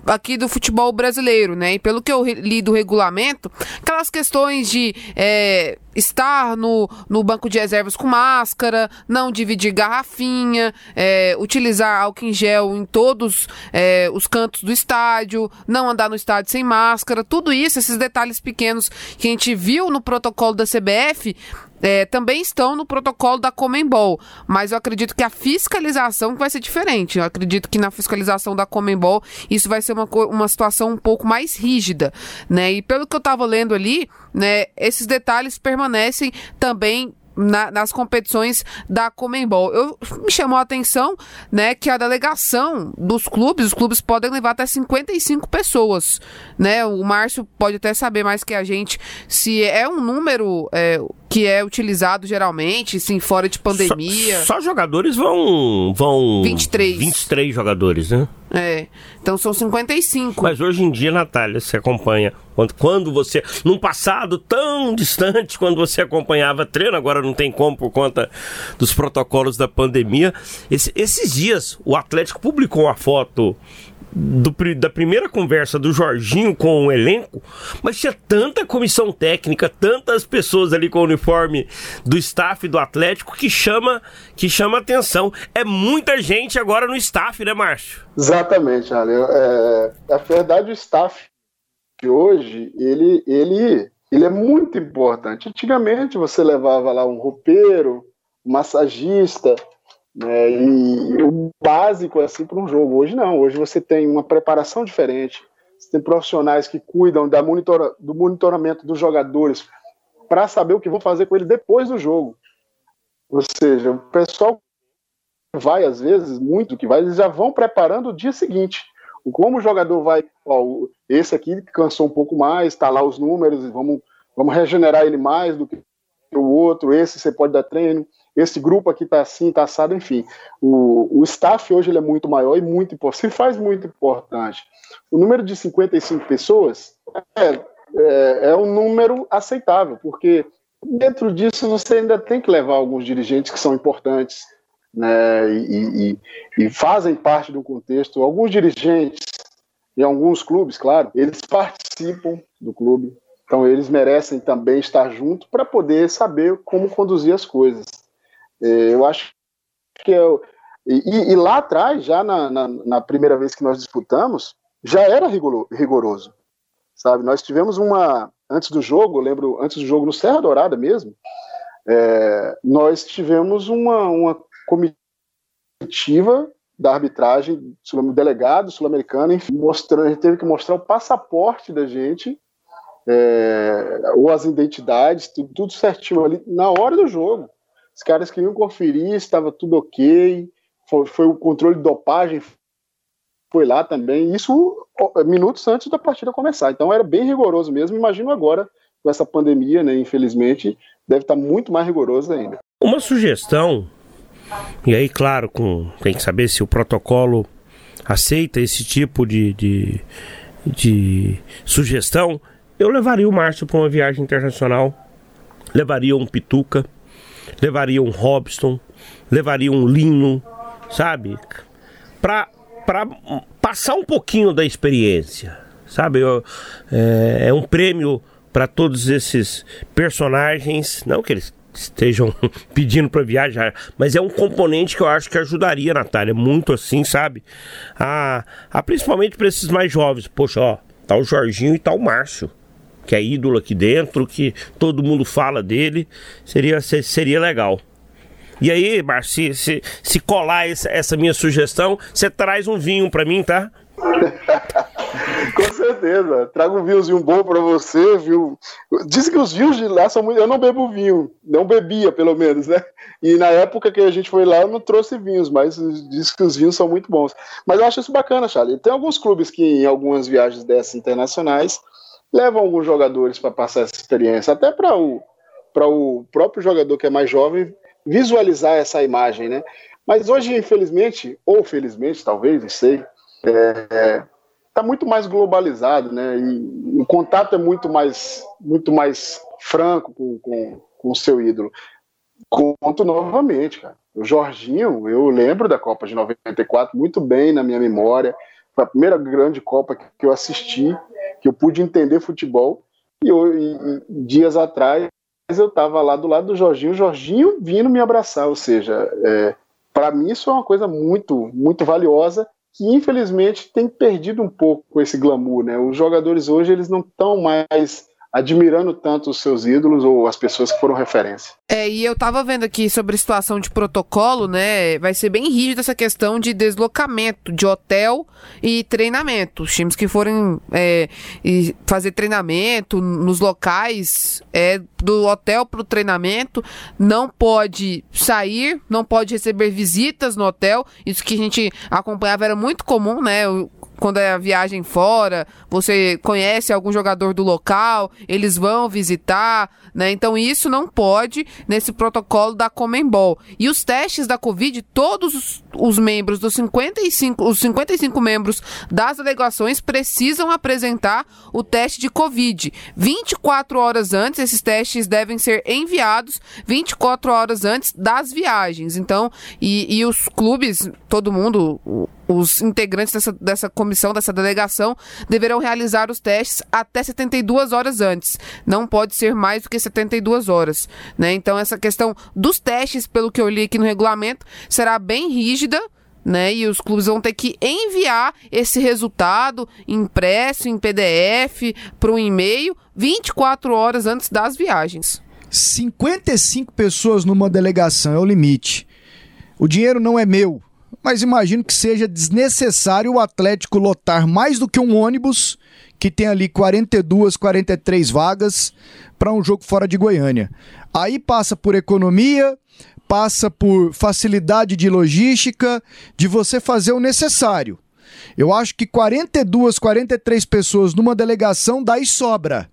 aqui do futebol brasileiro, né? E pelo que eu li do regulamento, aquelas questões de é, estar no, no banco de reservas com máscara, não dividir garrafinha, é, utilizar álcool em gel em todos é, os cantos do estádio, não andar no estádio sem máscara, tudo isso, esses detalhes pequenos que a gente viu no protocolo da CBF, é, também estão no protocolo da Comembol, mas eu acredito que a fiscalização vai ser diferente. Eu acredito que na fiscalização da Comembol isso vai ser uma, uma situação um pouco mais rígida, né? E pelo que eu estava lendo ali, né, esses detalhes permanecem também na, nas competições da Comembol. Eu, me chamou a atenção né, que a delegação dos clubes, os clubes podem levar até 55 pessoas. Né? O Márcio pode até saber mais que a gente se é um número é, que é utilizado geralmente, sim, fora de pandemia. Só, só, jogadores vão. vão 23. 23 jogadores, né? É. Então são 55. Mas hoje em dia, Natália, você acompanha. Quando, quando você. Num passado tão distante, quando você acompanhava treino, agora não tem como por conta dos protocolos da pandemia. Esse, esses dias, o Atlético publicou uma foto do, da primeira conversa do Jorginho com o elenco, mas tinha tanta comissão técnica, tantas pessoas ali com o uniforme do staff do Atlético que chama que chama atenção. É muita gente agora no staff, né, Márcio? Exatamente, Ale. É, a verdade, o staff de hoje, ele, ele, ele é muito importante. Antigamente você levava lá um roupeiro, massagista, Né? E o básico assim para um jogo. Hoje não, hoje você tem uma preparação diferente, você tem profissionais que cuidam da monitora, do monitoramento dos jogadores para saber o que vão fazer com ele depois do jogo. Ou seja, o pessoal vai, às vezes, muito que vai, eles já vão preparando o dia seguinte. Como o jogador vai, ó, esse aqui cansou um pouco mais, está lá os números, vamos, vamos regenerar ele mais do que o outro, esse você pode dar treino, esse grupo aqui está assim, está assado, enfim. O, o staff hoje ele é muito maior e muito importante, se faz muito importante. O número de 55 pessoas é, é, é um número aceitável, porque dentro disso você ainda tem que levar alguns dirigentes que são importantes, né, e, e, e, fazem parte do contexto. Alguns dirigentes, em alguns clubes, claro, eles participam do clube, então eles merecem também estar junto para poder saber como conduzir as coisas. É, eu acho que eu, e, e, lá atrás, já na, na, na, primeira vez que nós disputamos, já era rigoroso, sabe? Nós tivemos uma antes do jogo, lembro antes do jogo no Serra Dourada mesmo, é, nós tivemos uma, uma comitiva da arbitragem, delegado sul-americano, enfim, mostrando, a gente teve que mostrar o passaporte da gente, é, ou as identidades, tudo, tudo certinho ali, na hora do jogo. Os caras queriam conferir, estava tudo ok, foi, foi o controle de dopagem, foi lá também, isso minutos antes da partida começar. Então era bem rigoroso mesmo. Imagino agora, com essa pandemia, né, infelizmente, deve estar muito mais rigoroso ainda. Uma sugestão e aí, claro, com, tem que saber se o protocolo aceita esse tipo de, de, de sugestão. Eu levaria o Márcio para uma viagem internacional, levaria um Pituca, levaria um Robson, levaria um Lino, sabe? Para passar um pouquinho da experiência, sabe? Eu, é, é um prêmio para todos esses personagens, não que eles estejam pedindo para viajar, mas é um componente que eu acho que ajudaria, Natália, muito assim, sabe? A, a principalmente para esses mais jovens. Poxa, ó, tá o Jorginho e tá o Márcio, que é ídolo aqui dentro, que todo mundo fala dele, seria, seria legal. E aí, Márcio, se, se, se colar essa, essa minha sugestão, você traz um vinho para mim, tá? Com certeza. Trago um vinhozinho bom para você, viu? Dizem que os vinhos de lá são muito. Eu não bebo vinho, não bebia, pelo menos, né? E na época que a gente foi lá, eu não trouxe vinhos, mas diz que os vinhos são muito bons. Mas eu acho isso bacana, Charlie. Tem alguns clubes que, em algumas viagens dessas internacionais, levam alguns jogadores para passar essa experiência, até para o, o próprio jogador que é mais jovem visualizar essa imagem, né? Mas hoje, infelizmente, ou felizmente, talvez, não sei, é, está muito mais globalizado, né? E o contato é muito mais, muito mais franco com, com, com o seu ídolo. Conto novamente, cara. O Jorginho, eu lembro da Copa de 94 muito bem na minha memória. Foi a primeira grande Copa que eu assisti, que eu pude entender futebol. E, eu, e, dias atrás eu estava lá do lado do Jorginho, o Jorginho vindo me abraçar. Ou seja, é, para mim isso é uma coisa muito, muito valiosa que infelizmente tem perdido um pouco esse glamour, né? Os jogadores hoje eles não estão mais admirando tanto os seus ídolos ou as pessoas que foram referência. É, e eu tava vendo aqui sobre situação de protocolo, né? Vai ser bem rígido essa questão de deslocamento de hotel e treinamento. Os times que forem é, fazer treinamento nos locais é, do hotel para o treinamento não pode sair, não pode receber visitas no hotel. Isso que a gente acompanhava era muito comum, né? Quando é a viagem fora, você conhece algum jogador do local, eles vão visitar, né? Então isso não pode nesse protocolo da Comembol. E os testes da Covid, todos os, os membros dos 55, os 55 membros das delegações precisam apresentar o teste de Covid. 24 horas antes, esses testes devem ser enviados 24 horas antes das viagens. Então, e, e os clubes, todo mundo, os integrantes dessa, dessa comissão, dessa delegação, deverão realizar os testes até 72 horas antes. Não pode ser mais do que 72 horas. Né? Então, essa questão dos testes, pelo que eu li aqui no regulamento, será bem rígida. Né? E os clubes vão ter que enviar esse resultado impresso em PDF para um e-mail 24 horas antes das viagens. 55 pessoas numa delegação é o limite. o dinheiro não é meu, mas imagino que seja desnecessário o Atlético lotar mais do que um ônibus que tem ali 42, 43 vagas para um jogo fora de Goiânia. Aí passa por economia, passa por facilidade de logística, de você fazer o necessário. Eu acho que 42, 43 pessoas numa delegação daí sobra.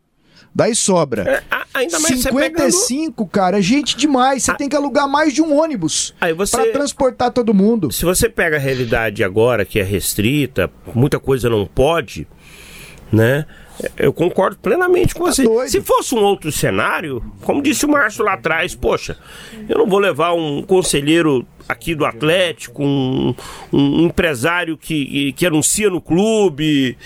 Daí sobra. É, ainda mais 55, pegando... cara, é gente demais. Você ah. tem que alugar mais de um ônibus você... para transportar todo mundo. Se você pega a realidade agora, que é restrita, muita coisa não pode, né? Eu concordo plenamente com tá você. Doido. Se fosse um outro cenário, como disse o Márcio lá atrás, poxa, eu não vou levar um conselheiro aqui do Atlético, um, um empresário que, que anuncia no clube.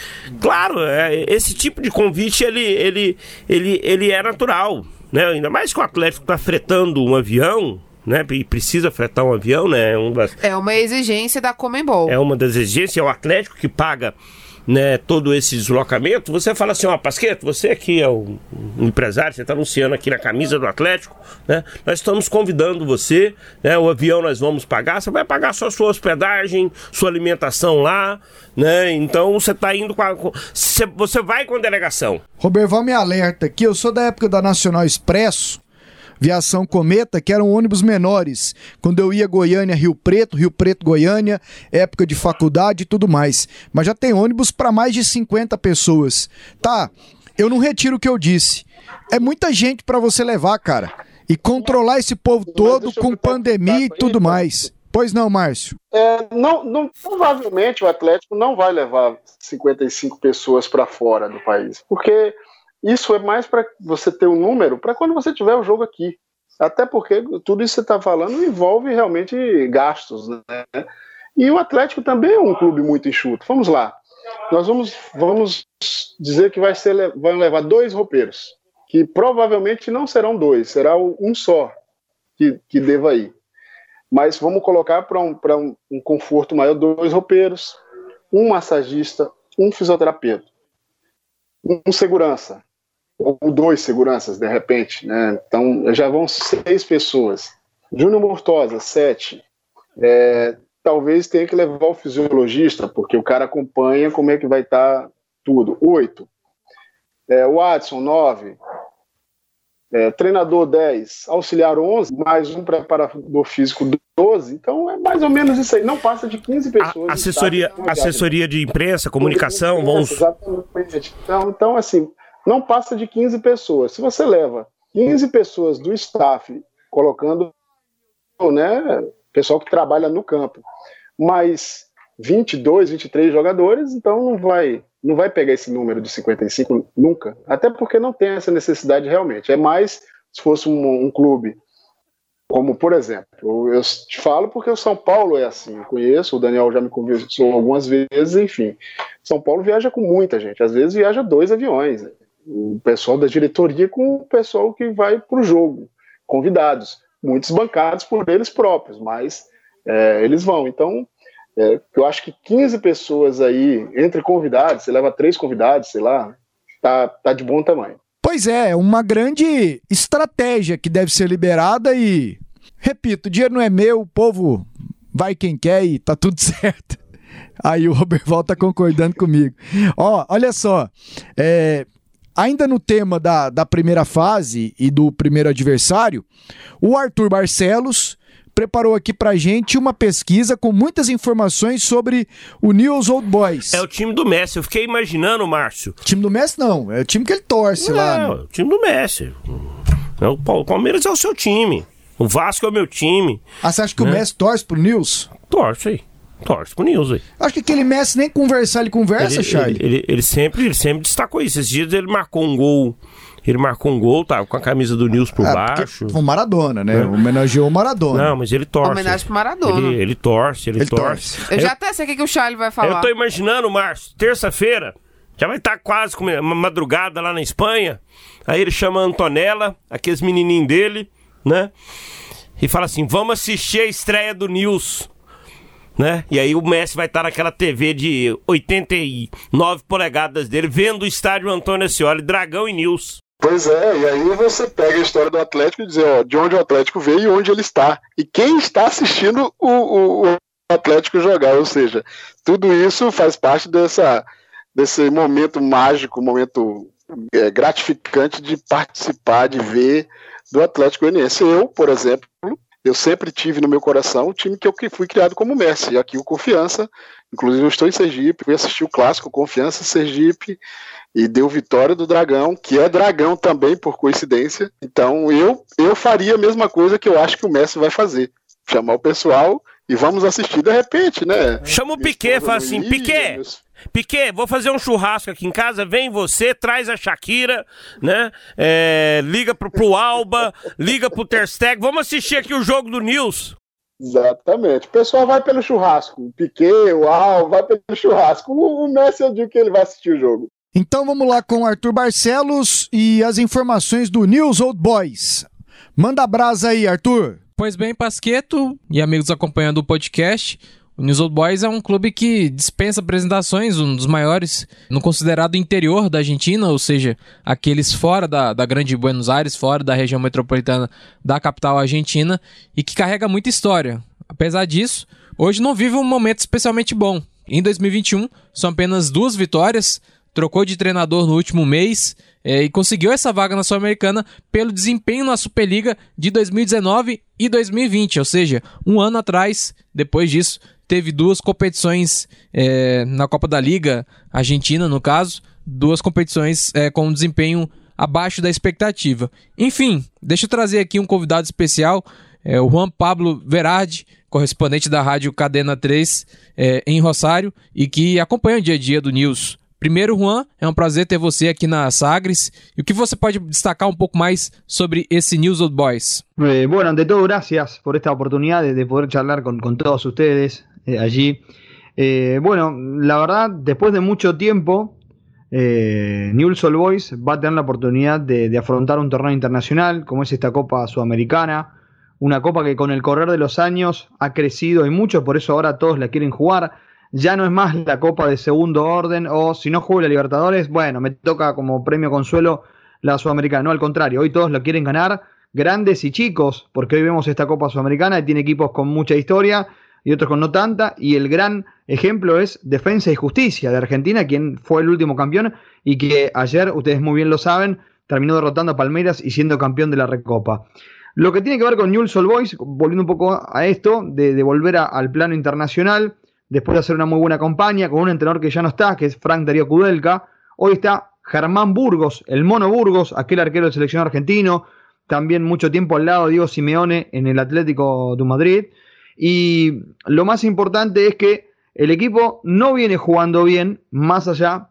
Claro, é, esse tipo de convite ele, ele, ele, ele é natural. Né? Ainda mais que o Atlético está fretando um avião, né? E precisa fretar um avião, né? Um das... É uma exigência da Comembol. É uma das exigências, é o Atlético que paga né, todo esse deslocamento, você fala assim, ó, Pasqueto, você aqui é um, empresário, você está anunciando aqui na camisa do Atlético, né? Nós estamos convidando você, né? O avião nós vamos pagar, você vai pagar só sua hospedagem, sua alimentação lá, né? Então você está indo com a, você vai com a delegação. Roberval me alerta aqui, eu sou da época da Nacional Expresso, Viação Cometa, que eram ônibus menores. Quando eu ia Goiânia, Rio Preto, Rio Preto, Goiânia, época de faculdade e tudo mais. Mas já tem ônibus para mais de 50 pessoas. Tá, eu não retiro o que eu disse. É muita gente para você levar, cara. E controlar esse povo todo com pandemia e tudo mais. Pois não, Márcio? É, não, não, provavelmente o Atlético não vai levar 55 pessoas para fora do país, porque isso é mais para você ter um número para quando você tiver o jogo aqui. Até porque tudo isso que você está falando envolve realmente gastos. Né? E o Atlético também é um clube muito enxuto. Vamos lá. Nós vamos, vamos dizer que vai ser, vão levar dois roupeiros, que provavelmente não serão dois, será um só que, que deva ir. Mas vamos colocar para um, um, um conforto maior dois roupeiros, um massagista, um fisioterapeuta, um segurança, ou dois seguranças, de repente, né? Então já vão seis pessoas. Júnior Mortosa, sete. É, talvez tenha que levar o fisiologista, porque o cara acompanha como é que vai estar tá tudo. Oito. É, o Adson, nove. É, treinador 10, auxiliar 11, mais um preparador físico 12. Então é mais ou menos isso aí. Não passa de 15 pessoas. A assessoria, assessoria de imprensa, comunicação, vamos. Exatamente. Então, então, assim, não passa de 15 pessoas. Se você leva 15 pessoas do staff, colocando né, pessoal que trabalha no campo, mais 22, 23 jogadores, então não vai, não vai pegar esse número de 55 nunca. Até porque não tem essa necessidade realmente. É mais se fosse um, um clube como, por exemplo, eu te falo porque o São Paulo é assim, eu conheço, o Daniel já me conversou algumas vezes, enfim. São Paulo viaja com muita gente, às vezes viaja dois aviões. Né? O pessoal da diretoria com o pessoal que vai para o jogo, convidados, muitos bancados por eles próprios, mas é, eles vão. Então, é, eu acho que 15 pessoas aí, entre convidados, você leva três convidados, sei lá, tá, tá de bom tamanho. Pois é, uma grande estratégia que deve ser liberada e, repito, o dinheiro não é meu, o povo vai quem quer e tá tudo certo. Aí o Roberval tá concordando comigo. Ó, olha só, é, Ainda no tema da, da primeira fase e do primeiro adversário, o Arthur Barcelos preparou aqui pra gente uma pesquisa com muitas informações sobre o News Old Boys. É o time do Messi. Eu fiquei imaginando, Márcio. O time do Messi não, é o time que ele torce não, lá. Não, né? o time do Messi. É o Palmeiras é o seu time. O Vasco é o meu time. Ah, você acha que né? o Messi torce pro News? Torce aí. Torce pro News aí. Acho que aquele Messi nem conversar, ele conversa, ele, Charlie. Ele, ele, ele, sempre, ele sempre destacou isso. Esses dias ele marcou um gol. Ele marcou um gol, tá com a camisa do News por é, baixo. O Maradona, né? É. Homenageou o Maradona. Não, mas ele torce. Homenagem pro Maradona. Ele, ele torce, ele, ele torce. torce. Eu já até sei o que o Charlie vai falar. Eu tô imaginando, Márcio, terça-feira, já vai estar tá quase com uma madrugada lá na Espanha. Aí ele chama a Antonella, aqueles menininhos dele, né? E fala assim: vamos assistir a estreia do News né? E aí o Messi vai estar naquela TV de 89 polegadas dele, vendo o estádio Antônio Ascioli, Dragão e News. Pois é, e aí você pega a história do Atlético e diz, ó, de onde o Atlético veio e onde ele está. E quem está assistindo o, o, o Atlético jogar, ou seja, tudo isso faz parte dessa, desse momento mágico, momento é, gratificante de participar, de ver do Atlético Goianiense. Eu, por exemplo, eu sempre tive no meu coração o time que eu fui criado como Messi, aqui o Confiança, inclusive eu estou em Sergipe, fui assistir o clássico Confiança Sergipe e deu vitória do Dragão, que é Dragão também por coincidência. Então eu eu faria a mesma coisa que eu acho que o Messi vai fazer, chamar o pessoal e vamos assistir de repente, né? Chama o Piquet, fala assim, Piquet, meus... Piquet, vou fazer um churrasco aqui em casa, vem você, traz a Shakira, né? É, liga pro, pro Alba, liga pro Tersteg, vamos assistir aqui o jogo do News. Exatamente. O pessoal vai pelo churrasco. O Piquet, o Alba, vai pelo churrasco. O, o Messi eu digo que ele vai assistir o jogo. Então vamos lá com o Arthur Barcelos e as informações do News Old Boys. Manda brasa aí, Arthur. Pois bem, Pasqueto e amigos acompanhando o podcast. O News Old Boys é um clube que dispensa apresentações, um dos maiores no considerado interior da Argentina, ou seja, aqueles fora da, da grande Buenos Aires, fora da região metropolitana da capital argentina, e que carrega muita história. Apesar disso, hoje não vive um momento especialmente bom. Em 2021, são apenas duas vitórias, trocou de treinador no último mês é, e conseguiu essa vaga na Sul-Americana pelo desempenho na Superliga de 2019 e 2020, ou seja, um ano atrás, depois disso, teve duas competições é, na Copa da Liga Argentina, no caso, duas competições é, com um desempenho abaixo da expectativa. Enfim, deixa eu trazer aqui um convidado especial, é, o Juan Pablo Verardi, correspondente da rádio Cadena 3 é, em Rosário e que acompanha o dia a dia do News. Primeiro, Juan, é um prazer ter você aqui na Sagres. E o que você pode destacar um pouco mais sobre esse News Old Boys? Eh, bueno, ante todo, gracias por esta oportunidad de, de poder charlar con todos ustedes eh, allí. Eh, bueno, la verdad, después de mucho tiempo, eh, Newell's Old Boys va a tener la oportunidad de, de afrontar un torneo internacional, como es esta Copa Sudamericana. Una copa que con el correr de los años ha crecido y mucho, por eso ahora todos la quieren jugar ya no es más la Copa de segundo orden o si no juego la Libertadores, bueno, me toca como premio consuelo la Sudamericana. No, al contrario, hoy todos lo quieren ganar, grandes y chicos, porque hoy vemos esta Copa Sudamericana y tiene equipos con mucha historia y otros con no tanta, y el gran ejemplo es Defensa y Justicia de Argentina, quien fue el último campeón y que ayer, ustedes muy bien lo saben, terminó derrotando a Palmeiras y siendo campeón de la Recopa. Lo que tiene que ver con Newell's Old Boys, volviendo un poco a esto, de, volver al plano internacional, después de hacer una muy buena campaña con un entrenador que ya no está, que es Frank Darío Kudelka. Hoy está Germán Burgos, el mono Burgos, aquel arquero del selección argentino, también mucho tiempo al lado de Diego Simeone en el Atlético de Madrid. Y lo más importante es que el equipo no viene jugando bien, más allá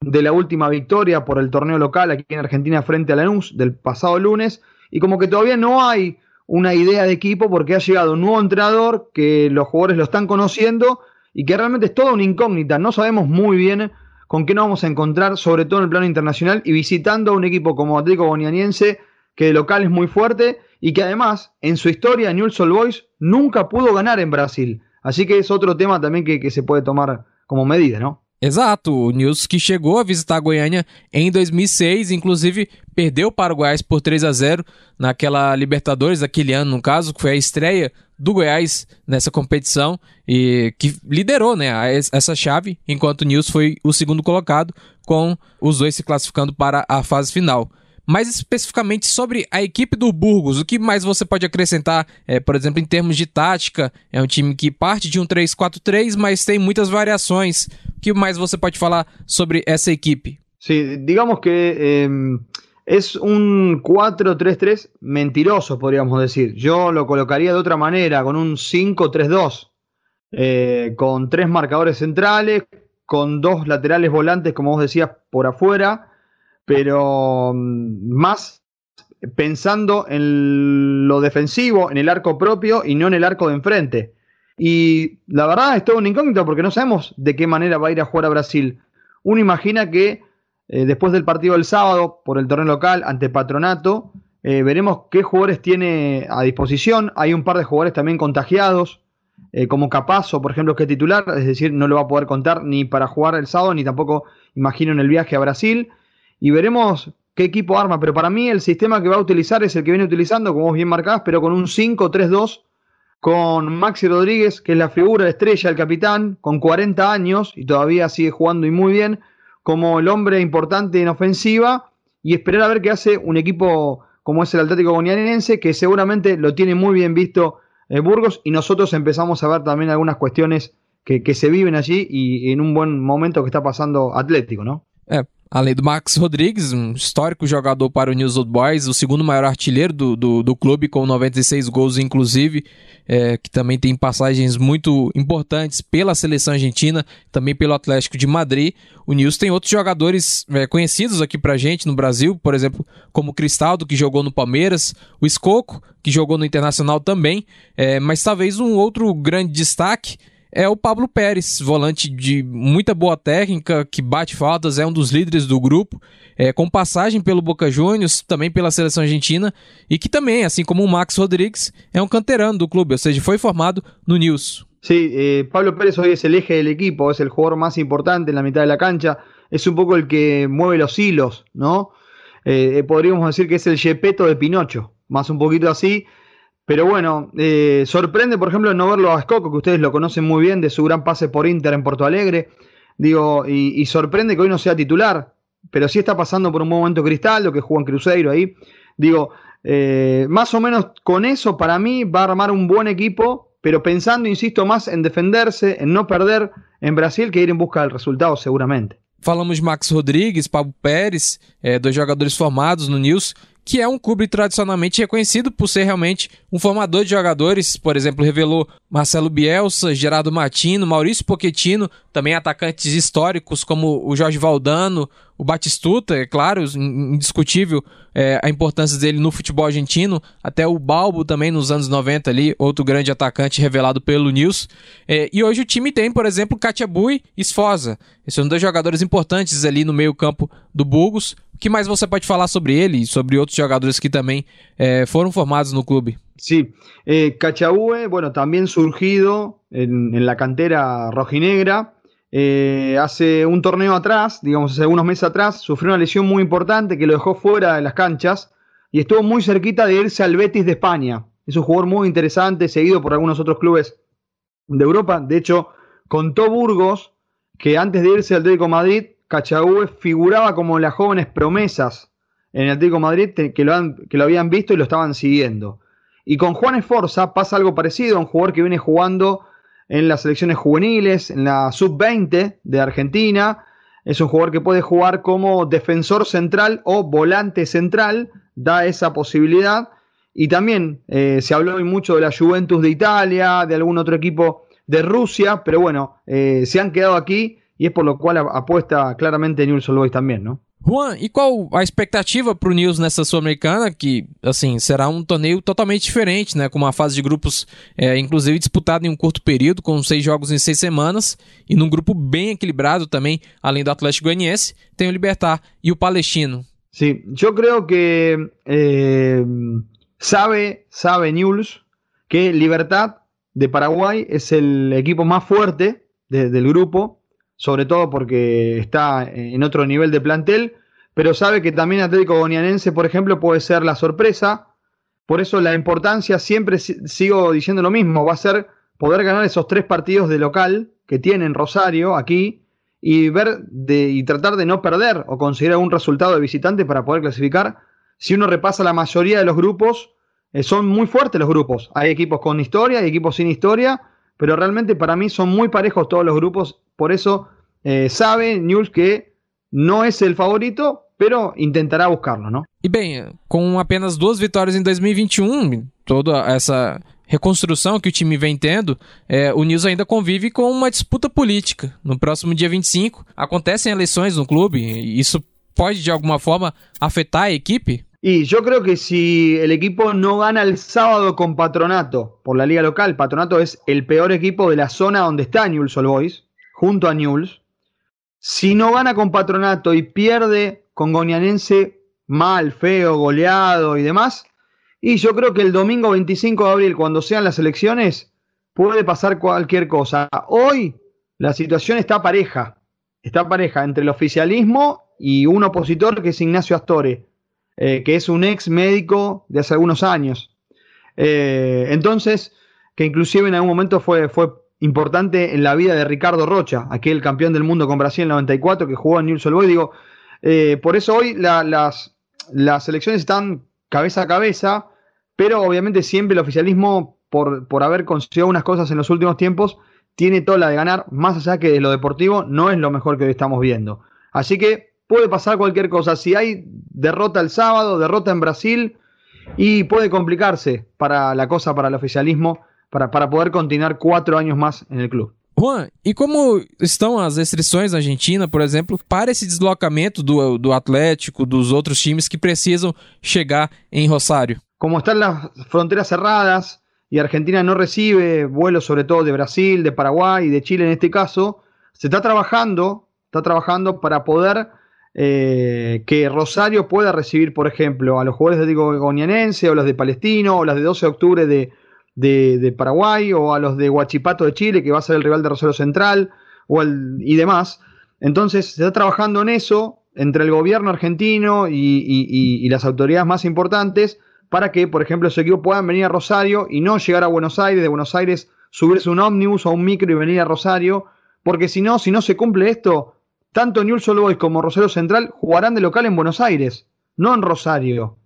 de la última victoria por el torneo local aquí en Argentina frente a Lanús del pasado lunes, y como que todavía no hay una idea de equipo porque ha llegado un nuevo entrenador que los jugadores lo están conociendo y que realmente es toda una incógnita. No sabemos muy bien con qué nos vamos a encontrar, sobre todo en el plano internacional, y visitando a un equipo como Atlético Bonianiense, que de local es muy fuerte y que además en su historia Newell's Old Boys nunca pudo ganar en Brasil. Así que es otro tema también que, que se puede tomar como medida, ¿no? Exato, o Nils que chegou a visitar a Goiânia em 2006, inclusive perdeu para o Goiás por 3 a 0 naquela Libertadores, aquele ano no caso, que foi a estreia do Goiás nessa competição e que liderou né, essa chave, enquanto o Nils foi o segundo colocado, com os dois se classificando para a fase final. Mais especificamente sobre a equipe do Burgos, o que mais você pode acrescentar, é, por exemplo, em termos de tática? É um time que parte de um 3-4-3, mas tem muitas variações. O que mais você pode falar sobre essa equipe? Sí, digamos que eh, un 4-3-3 mentiroso, podríamos decir. Yo lo colocaría de otra manera, con un 5-3-2, eh, tres marcadores centrales, con dos laterales volantes, como vos decías, por afuera pero mm, más pensando en lo defensivo, en el arco propio y no en el arco de enfrente. Y la verdad es todo un incógnito porque no sabemos de qué manera va a ir a jugar a Brasil. Uno imagina que eh, después del partido del sábado por el torneo local ante Patronato, eh, veremos qué jugadores tiene a disposición. Hay un par de jugadores también contagiados, eh, como Capazo, por ejemplo, que es titular, es decir, no lo va a poder contar ni para jugar el sábado, ni tampoco imagino en el viaje a Brasil y veremos qué equipo arma, pero para mí el sistema que va a utilizar es el que viene utilizando, como vos bien marcás, pero con un 5-3-2, con Maxi Rodríguez, que es la figura, de estrella, el capitán, con 40 años y todavía sigue jugando y muy bien, como el hombre importante en ofensiva, y esperar a ver qué hace un equipo como es el Atlético Gonianense, que seguramente lo tiene muy bien visto eh, Burgos, y nosotros empezamos a ver también algunas cuestiones que, que se viven allí y en un buen momento que está pasando Atlético, ¿no? É, além do Max Rodrigues, um histórico jogador para o News Old Boys, o segundo maior artilheiro do, do, do clube, com 96 gols, inclusive, é, que também tem passagens muito importantes pela seleção argentina, também pelo Atlético de Madrid. O News tem outros jogadores é, conhecidos aqui pra gente no Brasil, por exemplo, como o Cristaldo, que jogou no Palmeiras, o Escoco, que jogou no Internacional também, é, mas talvez um outro grande destaque é o Pablo Pérez, volante de muita boa técnica, que bate faltas, é um dos líderes do grupo, é, com passagem pelo Boca Juniors, também pela seleção argentina, e que também, assim como o Max Rodrigues, é um canterano do clube, ou seja, foi formado no News. Sí, eh, Pablo Pérez hoy es el eje del equipo, es el jugador más importante en la mitad cancha, es un poco el que mueve los hilos, ¿no? Eh, podríamos decir que es el Gepetto de Pinocho, más un poquito así, pero bueno, eh, sorprende, por ejemplo, no verlo a Escoco, que ustedes lo conocen muy bien de su gran pase por Inter en Porto Alegre. Digo, y, sorprende que hoy no sea titular, pero sí está pasando por un momento Cristaldo, que juega en Cruzeiro ahí. Digo, eh, más o menos con eso, para mí, va a armar un buen equipo, pero pensando, insisto, más en defenderse, en no perder en Brasil, que ir en busca del resultado, seguramente. Falamos de Max Rodrigues, Pablo Pérez, é, dois jogadores formados no News, que é um clube tradicionalmente reconhecido por ser realmente um formador de jogadores. Por exemplo, revelou Marcelo Bielsa, Gerardo Matino, Maurício Pochettino, também atacantes históricos como o Jorge Valdano, o Batistuta, é claro, indiscutível é, a importância dele no futebol argentino, até o Balbo também nos anos 90 ali, outro grande atacante revelado pelo News. É, e hoje o time tem, por exemplo, Bui e Sfosa. Esses são dois jogadores importantes ali no meio campo do Burgos. Que mais você pode falar sobre ele e sobre outros jogadores que também é, foram formados no clube? Sí, eh, Cachabue, bueno, también surgido en, la cantera rojinegra, Eh, hace un torneo atrás, digamos hace algunos meses atrás, sufrió una lesión muy importante que lo dejó fuera de las canchas y estuvo muy cerquita de irse al Betis de España. Es un jugador muy interesante, seguido por algunos otros clubes de Europa. De hecho, contó Burgos que antes de irse al Atlético Madrid, Cachagüe figuraba como las jóvenes promesas en el Atlético Madrid que lo, han, que lo habían visto y lo estaban siguiendo. Y con Juan Esforza pasa algo parecido, un jugador que viene jugando en las selecciones juveniles, en la sub-20 de Argentina. Es un jugador que puede jugar como defensor central o volante central, da esa posibilidad. Y también eh, se habló hoy mucho de la Juventus de Italia, de algún otro equipo de Rusia, pero bueno, eh, se han quedado aquí y es por lo cual apuesta claramente Newell's Old Boys también, ¿no? Juan, e qual a expectativa para o News nessa Sul-Americana, que, assim, será um torneio totalmente diferente, né? Com uma fase de grupos, é, inclusive, disputada em um curto período, com seis jogos em seis semanas, e num grupo bem equilibrado também, além do Atlético Goianiense, tem o Libertar e o Palestino. Sí, yo creo que eh, sabe, sabe Newell's que Libertad de Paraguay es el equipo más fuerte de, del grupo, sobre todo porque está en otro nivel de plantel, pero sabe que también Atlético Gonianense, por ejemplo, puede ser la sorpresa. Por eso la importancia, siempre sigo diciendo lo mismo, va a ser poder ganar esos tres partidos de local que tienen Rosario aquí y ver de, y tratar de no perder o conseguir algún resultado de visitante para poder clasificar. Si uno repasa la mayoría de los grupos, eh, son muy fuertes los grupos. Hay equipos con historia y equipos sin historia, pero realmente para mí son muy parejos todos los grupos por eso eh, sabe News que não é o favorito, pero intentará buscarlo, não? E bem, com apenas duas vitórias em 2021, toda essa reconstrução que o time vem tendo, é, o News ainda convive com uma disputa política. No próximo dia 25 acontecem eleições no clube, e isso pode de alguma forma afetar a equipe? Y yo creo que si el equipo no gana el sábado con Patronato por la liga local, Patronato es el peor equipo de la zona donde está Newell's Old Boys, junto a Newell's. Si no gana con Patronato y pierde con Gonianense mal, feo, goleado y demás, y yo creo que el domingo 25 de abril, cuando sean las elecciones, puede pasar cualquier cosa. Hoy la situación está pareja, está pareja entre el oficialismo y un opositor que es Ignacio Astore, eh, que es un ex médico de hace algunos años. Eh, entonces, que inclusive en algún momento fue, fue importante en la vida de Ricardo Rocha, aquel campeón del mundo con Brasil en el 94 que jugó en Newell's Old. Digo, eh, por eso hoy las, las elecciones están cabeza a cabeza, pero obviamente siempre el oficialismo, por, por haber conseguido unas cosas en los últimos tiempos, tiene toda la de ganar, más allá que de lo deportivo, no es lo mejor que hoy estamos viendo. Así que puede pasar cualquier cosa. Si hay derrota el sábado, derrota en Brasil, y puede complicarse para la cosa, para el oficialismo, para, para poder continuar cuatro años más en el club. Juan, e como estão as restrições na Argentina, por exemplo, para esse deslocamento do, do Atlético, dos outros times que precisam chegar em Rosário? Como están las fronteras cerradas y Argentina no recibe vuelos sobre todo de Brasil, de Paraguay y de Chile en este caso, se está trabajando, está trabajando para poder eh, que Rosario pueda recibir, por ejemplo, a los jugadores de Gonianense, o los de Palestino, o los de 12 de octubre de, de, Paraguay, o a los de Huachipato de Chile, que va a ser el rival de Rosario Central, o y demás. Entonces, se está trabajando en eso entre el gobierno argentino y, y, y, las autoridades más importantes para que, por ejemplo, esos equipos puedan venir a Rosario y no llegar a Buenos Aires, de Buenos Aires subirse un ómnibus o un micro y venir a Rosario, porque si no, si no se cumple esto, tanto Newell's Old Boys como Rosario Central jugarán de local en Buenos Aires, no en Rosario.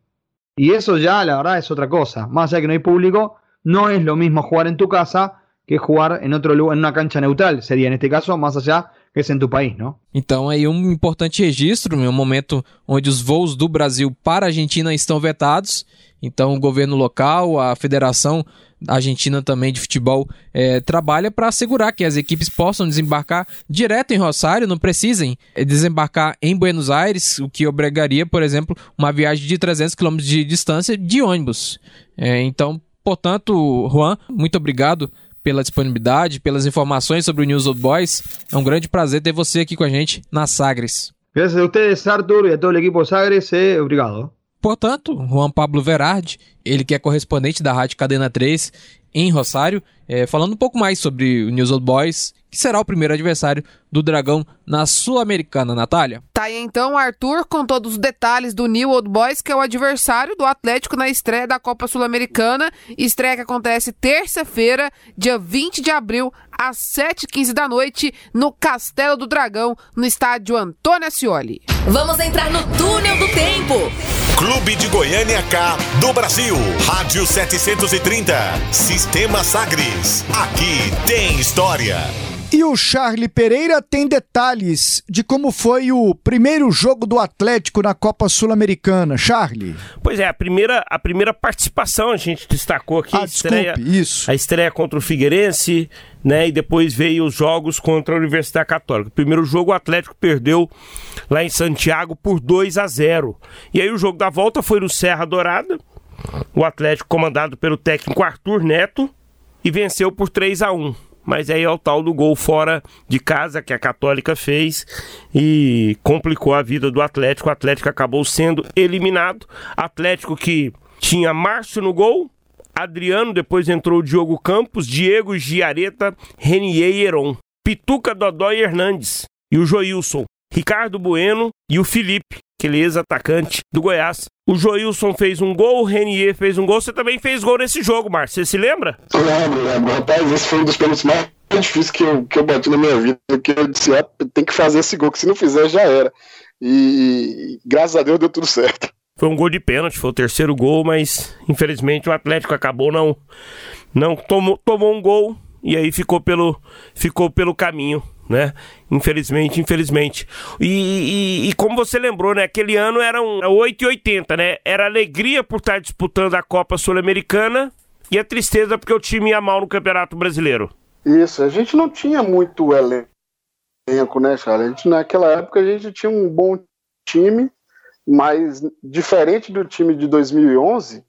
Y eso ya, la verdad, es otra cosa. Más allá de que no hay público, no es lo mismo jugar en tu casa que jugar en otro lugar, en una cancha neutral. Sería en este caso, más allá que es em tu país, não? Então aí um importante registro, um momento onde os voos do Brasil para a Argentina estão vetados. Então o governo local, a federação argentina também de futebol é, trabalha para assegurar que as equipes possam desembarcar direto em Rosário, não precisem é, desembarcar em Buenos Aires, o que obrigaria, por exemplo, uma viagem de 300 km de distância de ônibus. É, então, portanto, Juan, muito obrigado pela disponibilidade, pelas informações sobre o News Old Boys. É um grande prazer ter você aqui com a gente na Sagres. Graças a vocês, Arthur, e a todo o equipo Sagres. Eh, obrigado. Portanto, Juan Pablo Verardi, ele que é correspondente da Rádio Cadena 3 em Rosário, é, falando um pouco mais sobre o News Old Boys, que será o primeiro adversário do Dragão na Sul-Americana, Natália. Tá aí então, Arthur, com todos os detalhes do New Old Boys, que é o adversário do Atlético na estreia da Copa Sul-Americana. Estreia que acontece terça-feira, dia 20 de abril, às 7h15 da noite, no Castelo do Dragão, no estádio Antônio Ascioli. Vamos entrar no túnel do tempo. Clube de Goiânia K do Brasil. Rádio 730. Sistema Sagres. Aqui tem história. E o Charlie Pereira tem detalhes de como foi o primeiro jogo do Atlético na Copa Sul-Americana. Charlie. Pois é, a primeira, a primeira participação a gente destacou aqui. Ah, a estreia, desculpe, isso. A estreia contra o Figueirense, né? E depois veio os jogos contra a Universidade Católica. primeiro jogo o Atlético perdeu lá em Santiago por 2 a 0. E aí o jogo da volta foi no Serra Dourada. O Atlético comandado pelo técnico Arthur Neto e venceu por 3 a 1 mas aí é o tal do gol fora de casa que a Católica fez e complicou a vida do Atlético. O Atlético acabou sendo eliminado. Atlético que tinha Márcio no gol, Adriano, depois entrou o Diogo Campos, Diego Giareta, Renier e Heron, Pituca, Dodó e Hernandes e o Joilson, Ricardo Bueno e o Felipe, aquele ex-atacante do Goiás. O Joilson fez um gol, o Renier fez um gol. Você também fez gol nesse jogo, Márcio. Você se lembra? Lembro, lembro. Rapaz, esse foi um dos pênaltis mais difíceis que eu, que eu bati na minha vida. Que eu disse, ah, tem que fazer esse gol, que se não fizer já era. E, e graças a Deus deu tudo certo. Foi um gol de pênalti, foi o terceiro gol, mas infelizmente o Atlético acabou não não tomou, tomou um gol e aí ficou pelo ficou pelo caminho né? Infelizmente, infelizmente. E, e, e, como você lembrou, né? Aquele ano eram 8,80, né? Era alegria por estar disputando a Copa Sul-Americana e a tristeza porque o time ia mal no Campeonato Brasileiro. Isso, a gente não tinha muito elenco, né, Charles? A gente, naquela época a gente tinha um bom time, mas diferente do time de 2011,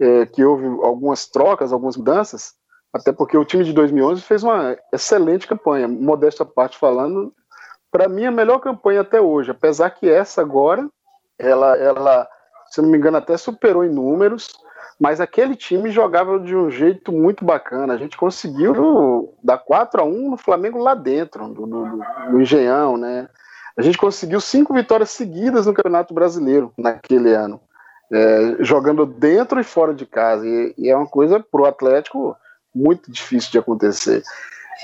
é, que houve algumas trocas, algumas mudanças, até porque o time de 2011 fez uma excelente campanha, modesta parte falando. Para mim, a melhor campanha até hoje, apesar que essa agora, ela, ela, se não me engano, até superou em números, mas aquele time jogava de um jeito muito bacana. A gente conseguiu dar 4 a 1 no Flamengo lá dentro, no, no, no Engenhão, né? A gente conseguiu cinco vitórias seguidas no Campeonato Brasileiro naquele ano, é, jogando dentro e fora de casa. E, e é uma coisa pro Atlético muito difícil de acontecer.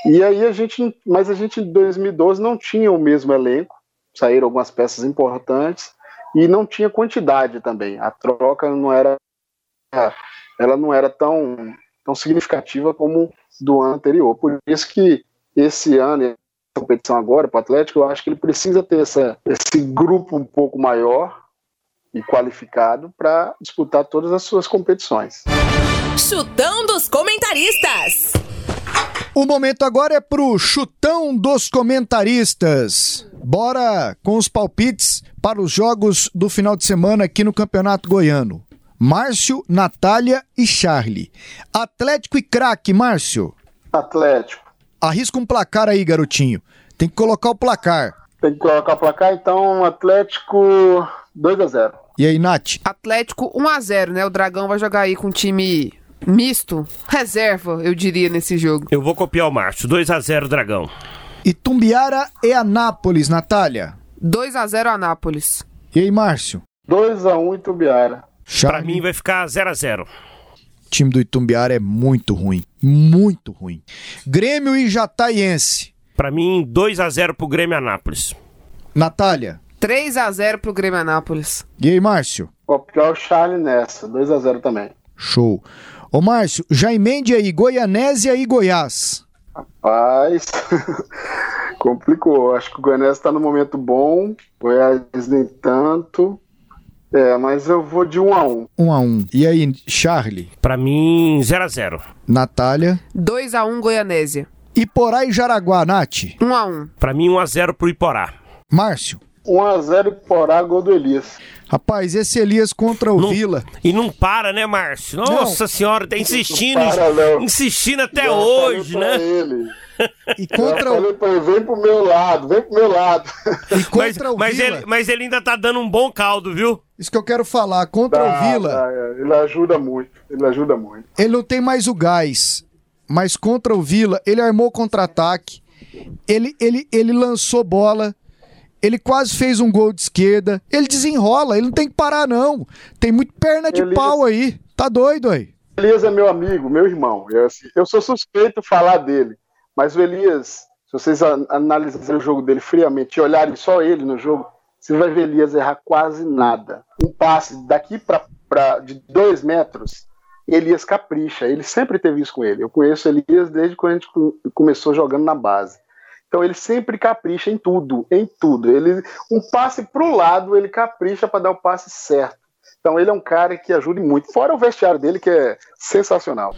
E aí a gente, mas a gente em 2012 não tinha o mesmo elenco, saíram algumas peças importantes e não tinha quantidade também. A troca não era, ela não era tão, tão significativa como do ano anterior. Por isso que esse ano, a competição agora para o Atlético, eu acho que ele precisa ter essa, esse grupo um pouco maior e qualificado para disputar todas as suas competições. Chutão dos comentaristas. O momento agora é pro chutão dos comentaristas. Bora com os palpites para os jogos do final de semana aqui no Campeonato Goiano. Márcio, Natália e Charlie. Atlético e craque, Márcio. Atlético. Arrisca um placar aí, garotinho. Tem que colocar o placar. Tem que colocar o placar, então Atlético 2 a 0 E aí, Nath? Atlético 1 a 0 né? O Dragão vai jogar aí com um time misto, reserva, eu diria, nesse jogo. Eu vou copiar o Márcio. 2 a 0 Dragão. Itumbiara e Anápolis, Natália. 2 a 0 Anápolis. E aí, Márcio? 2 a 1 Itumbiara. Pra mim vai ficar 0 a 0 O time do Itumbiara é muito ruim. Muito ruim. Grêmio e Jataiense. Pra mim, 2 a 0 pro Grêmio Anápolis. Natália. 3 a 0 pro Grêmio Anápolis. E aí, Márcio? Copiar o Charlie nessa. 2 a 0 também. Show. Ô, Márcio, já emende aí Goianésia e Goiás. Rapaz, complicou. Acho que o Goianese está no momento bom, Goiás nem tanto. É, mas eu vou de 1 a 1 1 a 1 E aí, Charlie? Pra mim, 0 a 0 Natália. 2 a 1 Goianésia. Iporá e Jaraguá, Nath. 1 a 1 Pra mim, 1 a 0 pro Iporá. Márcio. 1 a 0 Iporá, gol do Elias. Rapaz, esse Elias contra o Não- Vila. E não para, né, Márcio? Nossa senhora, tá insistindo, Não para, não. insistindo até Já hoje, falei pra né? Ele. E contra o, falei pra ele, vem pro meu lado, vem pro meu lado. e Mas, contra o mas Vila. ele, mas ele ainda tá dando um bom caldo, viu? Isso que eu quero falar. Contra Dá, o Vila, dá, é, ele ajuda muito, ele ajuda muito. ele não tem mais o gás. Mas contra o Vila, ele armou contra-ataque. Ele, ele, ele lançou bola. Ele quase fez um gol de esquerda. Ele desenrola, ele não tem que parar, não. Tem muito perna de Elias- pau aí. Tá doido aí. Elias é meu amigo, meu irmão. Eu, assim, eu sou suspeito falar dele, mas o Elias, se vocês an- analisarem o jogo dele friamente e olharem só ele no jogo, você vai ver Elias errar quase nada. Um passe daqui para de dois metros, Elias capricha. Ele sempre teve isso com ele. Eu conheço Elias desde quando a gente co- começou jogando na base. Então ele sempre capricha em tudo, em tudo. Ele um passe pro lado, ele capricha para dar o passe certo. Então ele é um cara que ajuda muito. Fora o vestiário dele que é sensacional.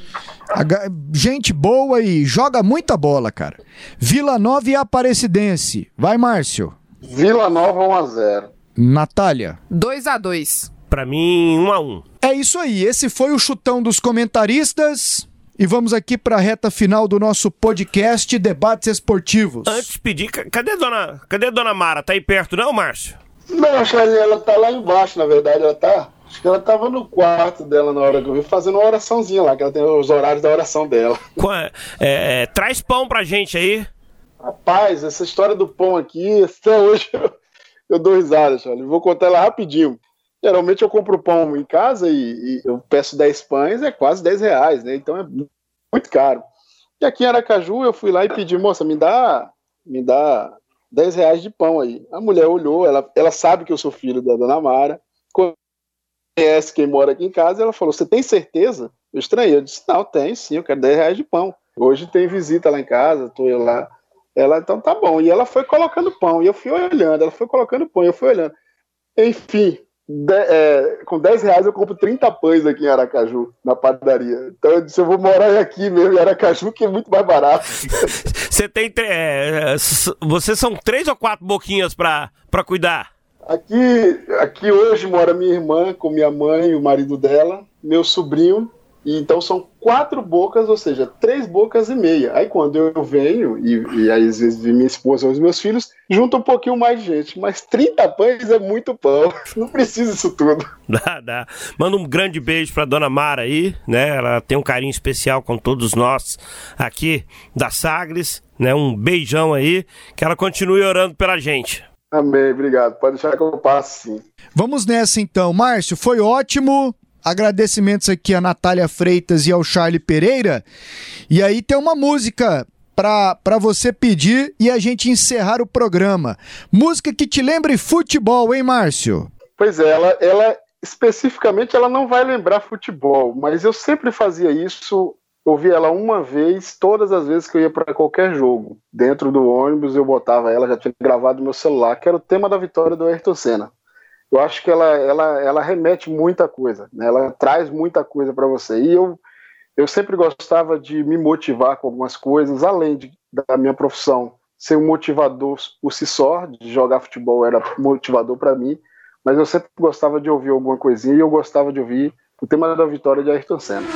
Gente boa e joga muita bola, cara. Vila Nova e Aparecidense. Vai, Márcio. Vila Nova 1 a 0. Natália. 2 a 2 Pra mim, 1 a 1 É isso aí, esse foi o chutão dos comentaristas. E vamos aqui para a reta final do nosso podcast Debates Esportivos. Antes de pedir, ca- cadê a dona, cadê a dona Mara? Tá aí perto não, Márcio? Não, acho que ela tá lá embaixo, na verdade. Ela tá. Acho que ela tava no quarto dela na hora que eu vi, fazendo uma oraçãozinha lá, que ela tem os horários da oração dela. É, é, traz pão pra gente aí. Rapaz, essa história do pão aqui, até hoje eu, eu dou risada, Charlie. Vou contar ela rapidinho. Geralmente eu compro pão em casa e, e eu peço 10 pães, é quase 10 reais, né? Então é muito caro. E aqui em Aracaju eu fui lá e pedi, moça, me dá, me dá 10 reais de pão aí. A mulher olhou, ela, ela sabe que eu sou filho da dona Mara, conhece quem mora aqui em casa, ela falou: Você tem certeza? Eu estranhei. Eu disse: Não, tem sim, eu quero 10 reais de pão. Hoje tem visita lá em casa, tô eu lá. Ela, então tá bom. E ela foi colocando pão, e eu fui olhando, ela foi colocando pão, e eu fui olhando. Enfim, de- é, com 10 reais eu compro 30 pães aqui em Aracaju, na padaria. Então eu disse: Eu vou morar aqui mesmo em Aracaju, que é muito mais barato. Você tem. é, são três ou quatro boquinhas pra, pra cuidar? Aqui, aqui hoje mora minha irmã com minha mãe e o marido dela, meu sobrinho, então são quatro bocas, ou seja, três bocas e meia. Aí quando eu venho, e, e aí às vezes minha esposa ou os meus filhos, junta um pouquinho mais de gente, mas 30 pães é muito pão, não precisa isso tudo. Dá, dá. Manda um grande beijo pra dona Mara aí, né? Ela tem um carinho especial com todos nós aqui da Sagres, né? Um beijão aí, que ela continue orando pela gente. Amém, obrigado. Pode deixar que eu passe sim. Vamos nessa então. Márcio, foi ótimo. Agradecimentos aqui a Natália Freitas e ao Charlie Pereira. E aí tem uma música para você pedir e a gente encerrar o programa. Música que te lembre futebol, hein, Márcio? Pois é, ela, ela especificamente ela não vai lembrar futebol, mas eu sempre fazia isso ouvi ela uma vez, todas as vezes que eu ia para qualquer jogo. Dentro do ônibus eu botava ela, já tinha gravado no meu celular, que era o tema da vitória do Ayrton Senna. Eu acho que ela, ela, ela remete muita coisa, né? ela traz muita coisa para você. E eu, eu sempre gostava de me motivar com algumas coisas, além de, da minha profissão ser um motivador por si só, de jogar futebol era motivador para mim, mas eu sempre gostava de ouvir alguma coisinha e eu gostava de ouvir o tema da vitória de Ayrton Senna.